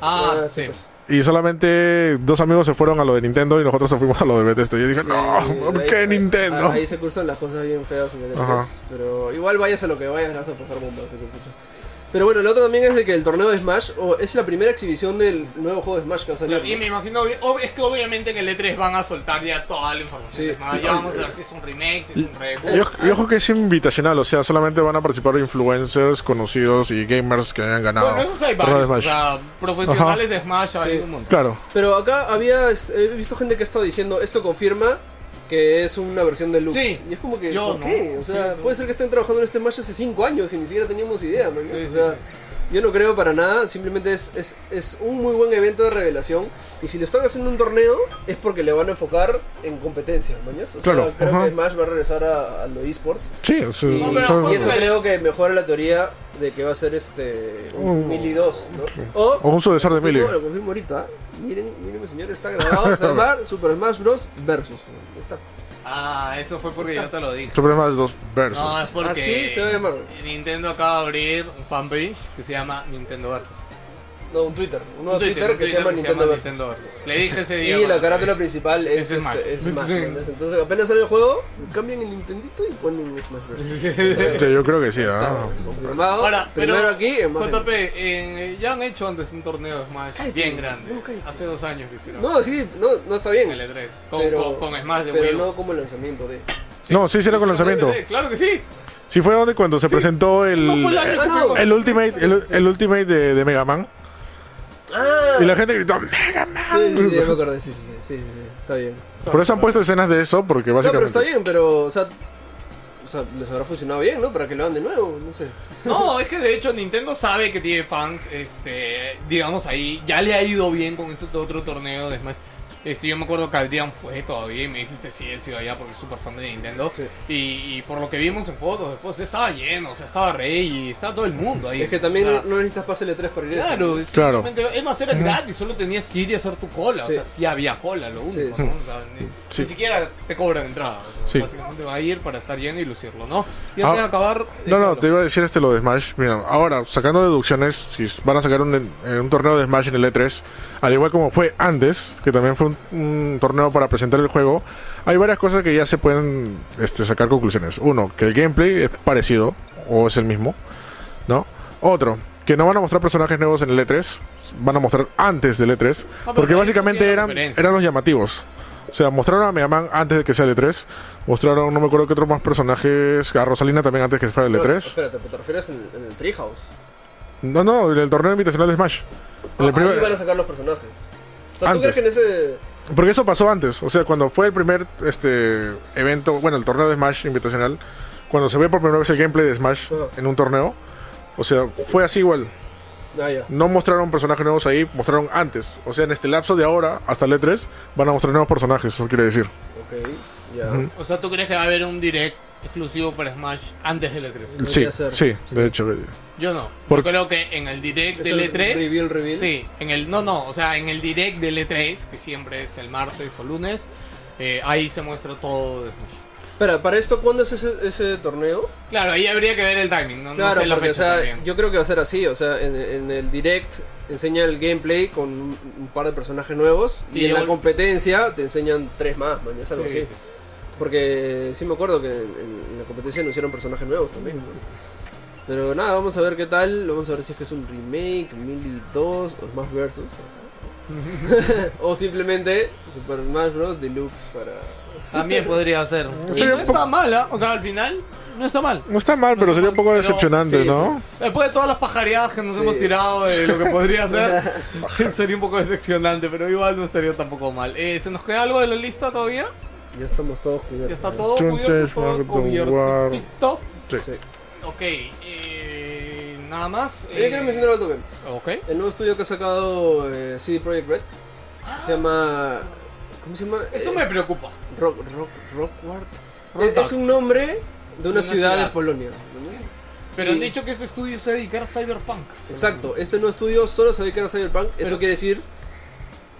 Ah, Ah, sí. pues. Y solamente dos amigos se fueron a lo de Nintendo y nosotros nos fuimos a lo de Bethesda. Y yo dije, Sí, no, ¿por ahí- qué ahí- Nintendo? Ahí se cruzan las cosas bien feas en el E3. Ajá. Pero igual vayas a lo que vayas, vas a pasar bombas. así que, pucha. Pero bueno, lo otro también es de que el torneo de Smash o, es la primera exhibición del nuevo juego de Smash que va a salir. Y me imagino, ob- es que obviamente en el E3 van a soltar ya toda la información. Sí. de Smash. Ya vamos a ver si es un remake, si es un reboot. Y, ojo- y ojo que es invitacional, o sea, solamente van a participar influencers conocidos y gamers que hayan ganado. Bueno, esos hay de varios. O Smash. sea, profesionales de Smash hay Sí. un montón. Claro. Pero acá había, es- he visto gente que ha estado diciendo, esto confirma que es una versión deluxe. Sí. Y es como que, Yo ¿por no. qué? O sea, Sí, no. puede ser que estén trabajando en este Smash hace 5 años y ni siquiera teníamos idea, man. Sí, o sea. Yo no creo para nada, simplemente es, es, es un muy buen evento de revelación. Y si lo están haciendo un torneo, es porque le van a enfocar en competencia, ¿mañas? O Claro, sea, creo ajá. que Smash va a regresar a, a los esports. Sí, o sea, Y, No, pero, son- y eso creo que mejora la teoría de que va a ser este un Uh, Mili 2, ¿no? O, o un sucesor de. No, lo confirmo ahorita. Miren, miren, señor, está grabado. Se va a llamar Super Smash Bros. Versus. Está. Ah, eso fue porque yo te lo dije. Super Smash 2 Versus. No, es porque Así se va a llamar. Nintendo acaba de abrir un fanpage que se llama Nintendo Versus. No, un Twitter. Un Un nuevo Twitter, un que se llama Nintendo Versus. Nintendo Versus. Le dije ese día. Y la carátula principal es, Es Smash. este, es Smash. ¿no? Entonces apenas sale el juego, cambian el Nintendito y ponen Smash Bros. Sí, yo creo que sí, Está ah. confirmado. Ahora, pero Primero aquí en. JP, en- ya han hecho antes un torneo de Smash Cállate, bien grande. no. Hace dos años lo hicieron. No, sí, no, no está En bien. el E3. Con, Pero, con, con Smash de Wii pero U. no como lanzamiento de. No, sí, sí era con lanzamiento. Claro que sí. Sí fue donde cuando se presentó el, No el que Ah, no. el Ultimate, el, el Ultimate de, de Mega Man. Ah, Y la gente gritó Mega Man. sí, sí, sí, ya me acordé. Sí, sí, sí, sí, sí, sí, está bien. Por eso han puesto escenas de eso, porque No, pero básicamente... está bien, pero, o sea, o sea, les habrá funcionado bien, ¿no? Para que lo hagan de nuevo, no sé. No, es que de hecho Nintendo sabe que tiene fans, este, digamos ahí, ya le ha ido bien con ese otro torneo de Smash. Este, yo me acuerdo que Adrián fue todavía y me dijiste sí, he sido allá porque es súper fan de Nintendo. Sí. Y, y por lo que vimos en fotos después, estaba lleno, o sea, estaba Rey y estaba todo el mundo ahí. Es que también O sea, no necesitas pase L3 para ir a eso. Claro, es Claro. es más, era gratis, solo tenías que ir y hacer tu cola. Sí. O sea, sí había cola, lo único. Sí. ¿no? O sea, ni, Sí. ni siquiera te cobran entrada. o sea, Sí. Básicamente va a ir para estar lleno y lucirlo, ¿no? Y Ah, antes de acabar. No, no, te iba a decir este lo de Smash. Mira, ahora, sacando deducciones, si van a sacar un, eh, un torneo de Smash en el E3, al igual como fue antes, que también fue un, un torneo para presentar el juego, hay varias cosas que ya se pueden este, sacar conclusiones. Uno, que el gameplay es parecido, o es el mismo, ¿no? Otro, que no van a mostrar personajes nuevos en el E3, van a mostrar antes del E3, Ah, pero porque básicamente eran, eran los llamativos. O sea, mostraron a Mega Man antes de que sea el E3, mostraron, no me acuerdo qué otros más personajes, a Rosalina también antes que fuera el No, E3. espérate, ¿te refieres en, en el Treehouse? No, no, en el torneo invitacional de Smash. En el primer- ahí van a sacar los personajes. O sea, ¿tú crees que en ese... Porque eso pasó antes. O sea, cuando fue el primer este evento, bueno, el torneo de Smash invitacional, cuando se ve por primera vez el gameplay de Smash Ajá. en un torneo, o sea, fue así igual. Ah, ya. No mostraron personajes nuevos ahí, mostraron antes. O sea, en este lapso de ahora hasta el E3 van a mostrar nuevos personajes, eso quiere decir. Ok, ya. Ujú. O sea, ¿tú crees que va a haber un direct exclusivo para Smash antes del E3? Podría Sí, sí, sí. de hecho. Yo no. Por- Yo creo que en el direct del el E3. reveal, reveal. Sí, en el. No, no, o sea, en el direct del E3, que siempre es el martes o lunes, eh, ahí se muestra todo de. Espera, ¿para esto cuándo es ese, ese torneo? Claro, ahí habría que ver el timing, no, no Claro, sé la porque, o sea, yo creo que va a ser así, o sea, en, en el direct enseña el gameplay con un, un par de personajes nuevos y, Y en la competencia te enseñan tres más, man, es algo Sí, así. sí. Porque sí me acuerdo que en, en la competencia anunciaron personajes nuevos también. ¿no? Pero nada, vamos a ver qué tal, vamos a ver si es que es un remake, Melee 2 o Smash Versus. o simplemente Super Smash Bros. Deluxe para... También podría ser. Y no está poco- mala, o sea, al final, no está mal. No está mal, pero sería un poco Pero- decepcionante, sí, ¿no? Después de todas las pajareadas que nos Sí. hemos tirado de lo que podría ser, sería un poco decepcionante, pero igual no estaría tampoco mal. Eh, ¿Se nos queda algo de la lista todavía? Ya estamos todos cubiertos. Ya está todo cubierto, todo cubierto. Sí. Ok, eh, nada más. Yo quiero eh, mencionar algo que ok. El nuevo estudio que ha sacado eh, CD Projekt Red se llama. ¿Cómo se llama? Esto Eh, me preocupa. Rock, rock, Rockward. Rock Es, un nombre de una, una ciudad, ciudad. de Polonia. Pero han dicho que este estudio se va a dedicar a Cyberpunk. Exacto, este nuevo estudio solo se dedica a Cyberpunk. Eso quiere decir.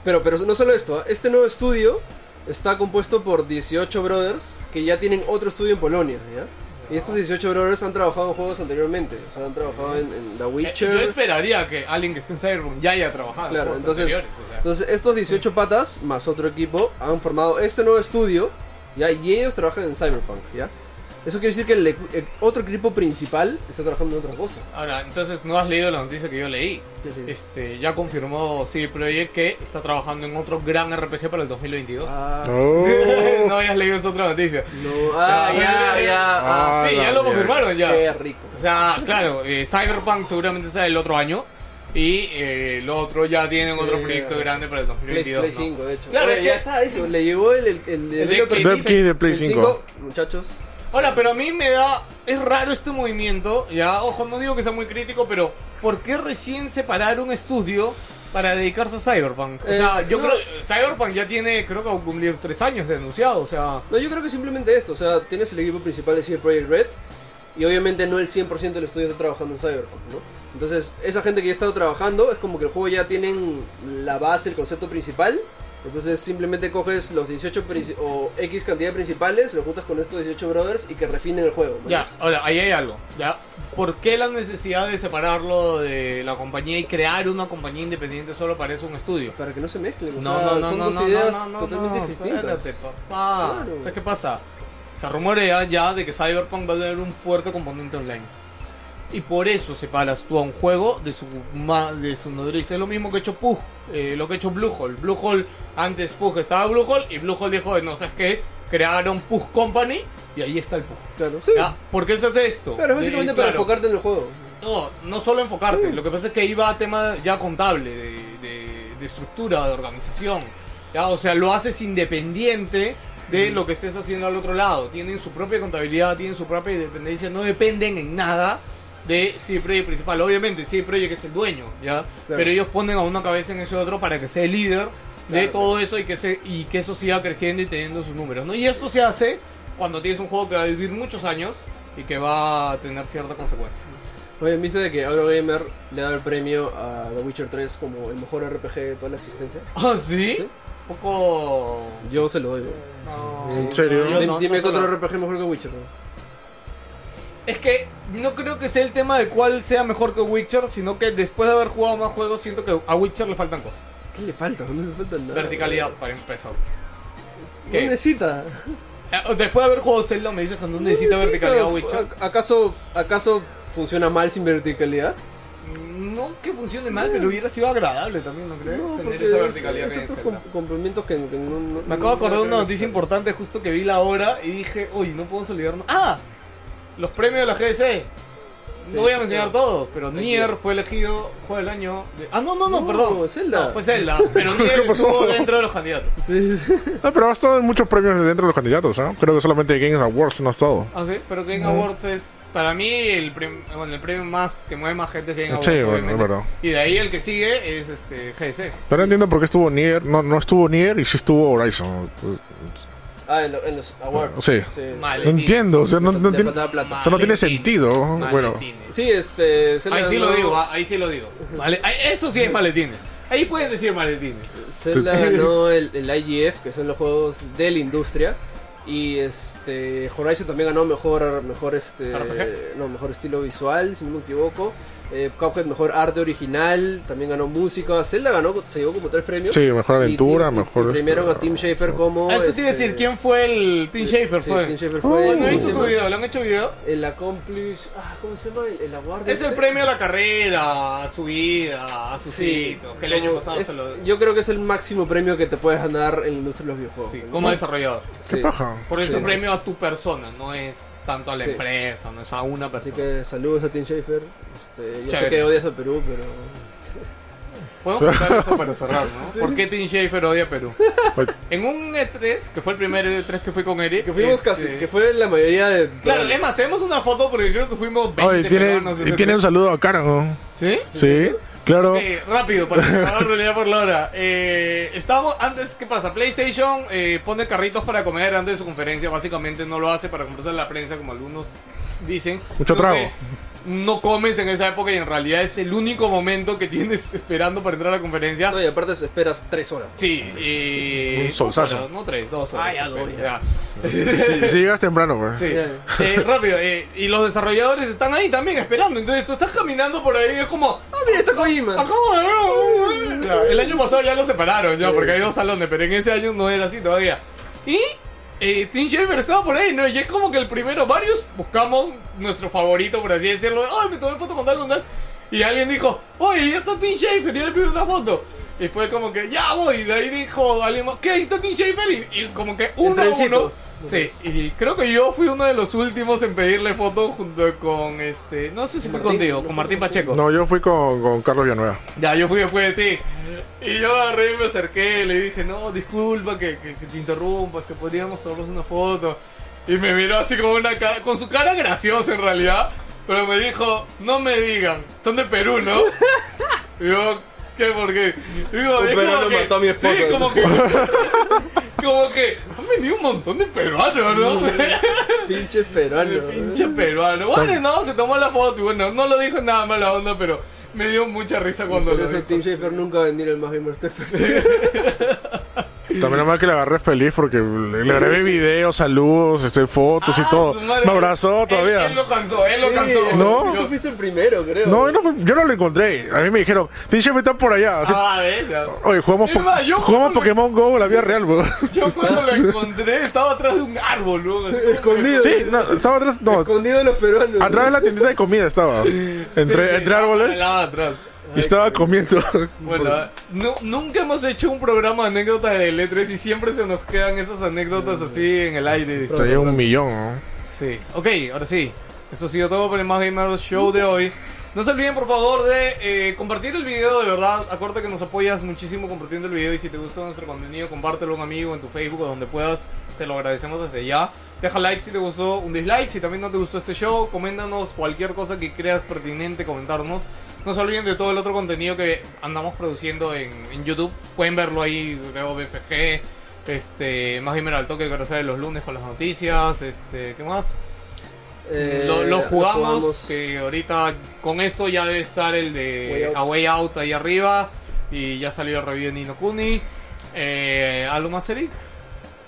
Pero, pero no solo esto, ¿ah? este nuevo estudio está compuesto por 18 brothers que ya tienen otro estudio en Polonia. ¿ya? Y estos 18 brothers han trabajado en juegos anteriormente. O sea, han trabajado en, en The Eh, Witcher. yo esperaría que alguien que esté en Cyberpunk ya haya trabajado. Claro, juegos entonces, anteriores, o sea. entonces estos 18 patas más otro equipo han formado este nuevo estudio, ¿ya? Y ellos trabajan en Cyberpunk, ¿ya? Eso quiere decir que el, el otro equipo principal está trabajando en otra cosa. Ahora, entonces no has leído la noticia que yo leí. Este, ya confirmó CD Projekt que está trabajando en otro gran RPG para el 2022. Ah, Oh. no habías leído esa otra noticia. no, ah, ya, ya. Ah, Ah, sí, ya lo confirmaron ya. qué rico. O sea, claro, eh, Cyberpunk seguramente sea el otro año. Y eh, el otro ya tienen otro proyecto eh, grande para el Play, 2022. Play ¿no? 5, de hecho. Claro, Oye, ya está eso. Le llegó el, el, el, Dev kit Key de Play del 5. Muchachos, Ahora, pero a mí me da. Es raro este movimiento. Ya, ojo, no digo que sea muy crítico, pero ¿por qué recién separar un estudio para dedicarse a Cyberpunk? O Eh, sea, yo no. creo. Cyberpunk ya tiene, creo que va a cumplir tres años de anunciado. O sea. No, yo creo que simplemente esto, o sea, tienes el equipo principal de CD Projekt Red y obviamente no el 100% del estudio está trabajando en Cyberpunk, ¿no? Entonces, esa gente que ya ha estado trabajando es como que el juego ya tienen la base, el concepto principal. Entonces, simplemente coges los 18 princi- o X cantidad de principales, lo juntas con estos 18 brothers y que refinen el juego. ¿no? Ya, ahora, ahí hay algo. ¿ya? ¿Por qué la necesidad de separarlo de la compañía y crear una compañía independiente solo para eso un estudio? Para que no se mezclen, No, sea, no, no, son no, dos no, ideas no, no, totalmente no, distintas. espérate, papá. Claro. ¿Sabes qué pasa? Se rumorea ya de que Cyberpunk va a tener un fuerte componente online. Y por eso separas tú a un juego de su de su nodriza. Es lo mismo que ha hecho Pug, eh, lo que ha hecho Bluehole. Bluehole, antes Pug estaba Bluehole y Bluehole dijo, no sabes qué, crearon Pug Company y ahí está el Pug. Claro, sí. ¿Ya? ¿Por qué se hace esto? Claro, básicamente para claro. enfocarte en el juego. No, no solo enfocarte. Lo que pasa es que iba a tema ya contable, de, de- de estructura, de organización. ¿ya? O sea, lo haces independiente de lo que estés haciendo al otro lado. Tienen su propia contabilidad, tienen su propia independencia, no dependen en nada de CD Projekt principal. Obviamente, CD Projekt es el dueño, ¿ya? Pero ellos ponen a una cabeza en ese otro para que sea el líder de Claro. todo eso y que, se, y que eso siga creciendo y teniendo sus números, ¿no? Y esto se hace cuando tienes un juego que va a vivir muchos años y que va a tener cierta consecuencia. Oye, ¿viste de que Eurogamer le da el premio a The Witcher 3 como el mejor RPG de toda la existencia? ¿Ah, sí? Sí. Un poco... Yo se lo doy. güey. No, ¿En serio? no- Dime no otro RPG mejor que Witcher. Es que no creo que sea el tema de cuál sea mejor que Witcher, sino que después de haber jugado más juegos, siento que a Witcher le faltan cosas. ¿Qué le falta? No le falta nada. Verticalidad, para empezar. No ¿Qué? necesita. Eh, Después de haber jugado Zelda, me dices que no necesita verticalidad Witcher. ¿A- ¿Acaso, ¿Acaso funciona mal sin verticalidad? No que funcione mal, pero hubiera sido agradable también, ¿no crees? No, Tener esa es- verticalidad es que hay complementos que, que no, Me acabo de acordar de una no- noticia importante justo que vi la hora y dije, uy, no podemos olvidarnos. ¡Ah! Los premios de la GDC. No voy a mencionar todos, pero Nier fue elegido juego del año. de- Ah, no, no, no, No, perdón. Zelda. No, fue Zelda, pero Nier ¿Qué pasó? estuvo dentro de los candidatos. Sí, sí. Ah, pero ha estado en muchos premios dentro de los candidatos, ¿ah? Creo que solamente Games Awards no ha estado. Ah, sí, pero Game Awards es para mí el, prim- bueno, el premio más que mueve más gente es Game Awards. Sí, bueno, obviamente. es verdad. Y de ahí el que sigue es este GDC. Pero no entiendo por qué estuvo Nier, no, no estuvo Nier y sí estuvo Horizon. Ah, en, lo- en los awards. Sí. No entiendo, o sea, no, tiene, faltaba plata. o sea, no tiene Maletines. sentido. Bueno. Sí, este. Ahí sí lo digo, ah, ahí sí lo digo. Vale, ahí- Eso sí es maletines. Ahí pueden decir maletines. Zelda Sí. ganó el, el IGF, que son los juegos de la industria. Y este Horizon también ganó mejor mejor este RPG. no mejor estilo visual, si no me equivoco. Eh, Cuphead mejor arte original, también ganó música. Zelda ganó, se llevó como tres premios. sí, mejor aventura, y, mejor. y premiaron este, a Tim Schafer como. Ah, Eso te iba a este, decir, ¿quién fue el Tim Schafer? sí, fue? Tim Schafer Oh, fue. no he ¿cómo visto su video, ¿lo han hecho video? El Accomplish. Ah, ¿cómo se llama? El, el award Es el este? premio a la carrera, a su vida, a sus Sí, hitos. Que el año como- pasado es- se lo. Yo creo que es el máximo premio que te puedes ganar en la industria de los videojuegos. Sí, ¿no? como desarrollador. ¿Qué Sí. paja? Por eso Sí, es un sí. premio a tu persona, no es tanto a la Sí. empresa, no es a una Así persona. que saludos a Tim Schafer. Este, yo sé Chévere. que odias a Perú, pero. Podemos contar eso para cerrar, ¿no? ¿Por qué Tim Schafer odia a Perú? En un E3, que fue el primer E3 que fui con Eric. Que fuimos este, casi, que fue la mayoría de. Claro, es más, tenemos una foto porque creo que fuimos 20 Oye, tiene, y tiene un E3. saludo a Cara, ¿no? ¿Sí? Sí, claro. Rápido, para realidad por la hora. Eh, estábamos, antes, ¿qué pasa? PlayStation eh, pone carritos para comer antes de su conferencia. Básicamente no lo hace para conversar a la prensa, como algunos dicen. Mucho Creo trago. que No comes en esa época y en realidad es el único momento que tienes esperando para entrar a la conferencia. No, y aparte esperas tres horas. Sí, y. Un solsazo. horas, no tres, dos horas. Ya, pero no, ya. Si, si llegas temprano, pues. Sí. Eh, rápido, eh, y los desarrolladores están ahí también esperando. Entonces tú estás caminando por ahí y es como. Ah, mira, está Kojima. Acabo de ver. Claro, el año pasado ya lo separaron, ya, Sí. porque hay dos salones, pero en ese año no era así todavía. Y eh, Tim Schafer estaba por ahí, ¿no? Y es como que el primero, varios buscamos nuestro favorito, por así decirlo. Ay, me tomé foto con tal, con tal. Y alguien dijo, oye, ya está Tim Schafer, y yo le pido una foto. Y fue como que, ya voy. Y de ahí dijo alguien ¿qué? Ahí está Tim. Y, como que uno a uno. Sí, y creo que yo fui uno de los últimos en pedirle foto junto con este. No sé si fue contigo, ¿no con Martín? Pacheco. No, yo fui con, con Carlos Villanueva. Ya, yo fui después de ti. Y yo agarré y me acerqué, le dije, no, disculpa que, que- que te interrumpa, te podríamos tomarnos una foto. Y me miró así como una cara, con su cara graciosa en realidad. Pero me dijo, no me digan, son de Perú, ¿no? Y yo, ¿qué? ¿Por qué? Digo, Un peruano mató a mi esposa. Sí, como que... como que han venido un montón de peruanos, ¿no? Pinche peruano. Pinche peruano. Bueno, no, se tomó la foto y bueno, no lo dijo nada mala onda, pero me dio mucha risa cuando Por lo eso dijo. Tim Schafer nunca va a venir al Más Gamer Tech Fest. También nomás que le agarré feliz porque le, grabé videos, saludos, este, fotos y Ah, todo. Me abrazó Él- todavía. Él, lo cansó, él lo Sí, cansó. No. Tú fuiste el primero, creo. No, yo no, yo lo encontré. A mí me dijeron, T-Shirt está por allá. Así, Ah, ves. Oye, jugamos, Es po- más, yo jugamos Pokémon Go en la vida real, weón. Yo cuando lo encontré estaba atrás de un árbol, que- Escondido. Sí, no, estaba atrás, no, Escondido de los peruanos. atrás de la tiendita de comida estaba. Entre, Sí, sí, entre árboles. atrás. Estaba comiendo. Bueno, nu- nunca hemos hecho un programa de anécdotas de L3 y siempre se nos quedan esas anécdotas así en el aire. Traía un millón, ¿no? Sí, ok, ahora sí. Eso ha sido todo por el Más Gamer Show de hoy. No se olviden por favor de eh, compartir el video, de verdad. Acuérdate que nos apoyas muchísimo compartiendo el video y si te gusta nuestro contenido, compártelo a un amigo en tu Facebook o donde puedas. Te lo agradecemos desde ya. Deja like si te gustó, un dislike si también no te gustó este show. Coméntanos cualquier cosa que creas pertinente comentarnos. No se olviden de todo el otro contenido que andamos produciendo en, en YouTube. Pueden verlo ahí, creo BFG. Este, más Gamer al toque que sale los lunes con las noticias. Este, ¿qué más? Eh, lo, lo jugamos, jugamos. que ahorita con esto ya debe estar el Way de Out. A Way Out ahí arriba. Y ya salió el review de Nino Kuni. Eh, ¿Algo más, Eric?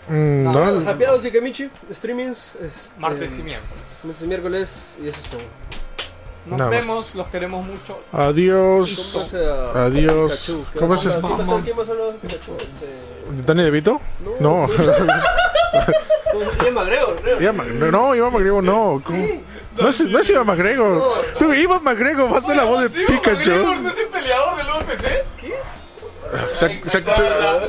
Mm, Ah, no, Happy Sikemichi, streamings. este, Martes y miércoles. Martes y miércoles, y eso es todo. Nos Nada más. vemos, los queremos mucho. Adiós. A Adiós. Pikachu. ¿Qué ¿Cómo vas es a- eso? ¿Quién va a ser- quién va a ser los Pikachu? Este... ¿Dani De Vito? No. Ian McGregor, creo. Iván no, Iván McGregor no. ¿Cómo? Sí. No es, no es Iván McGregor. Tú, Iván McGregor, va a ser la voz de Digo, McGregor Pikachu. ¿No es el peleador del UFC? Se- se- se-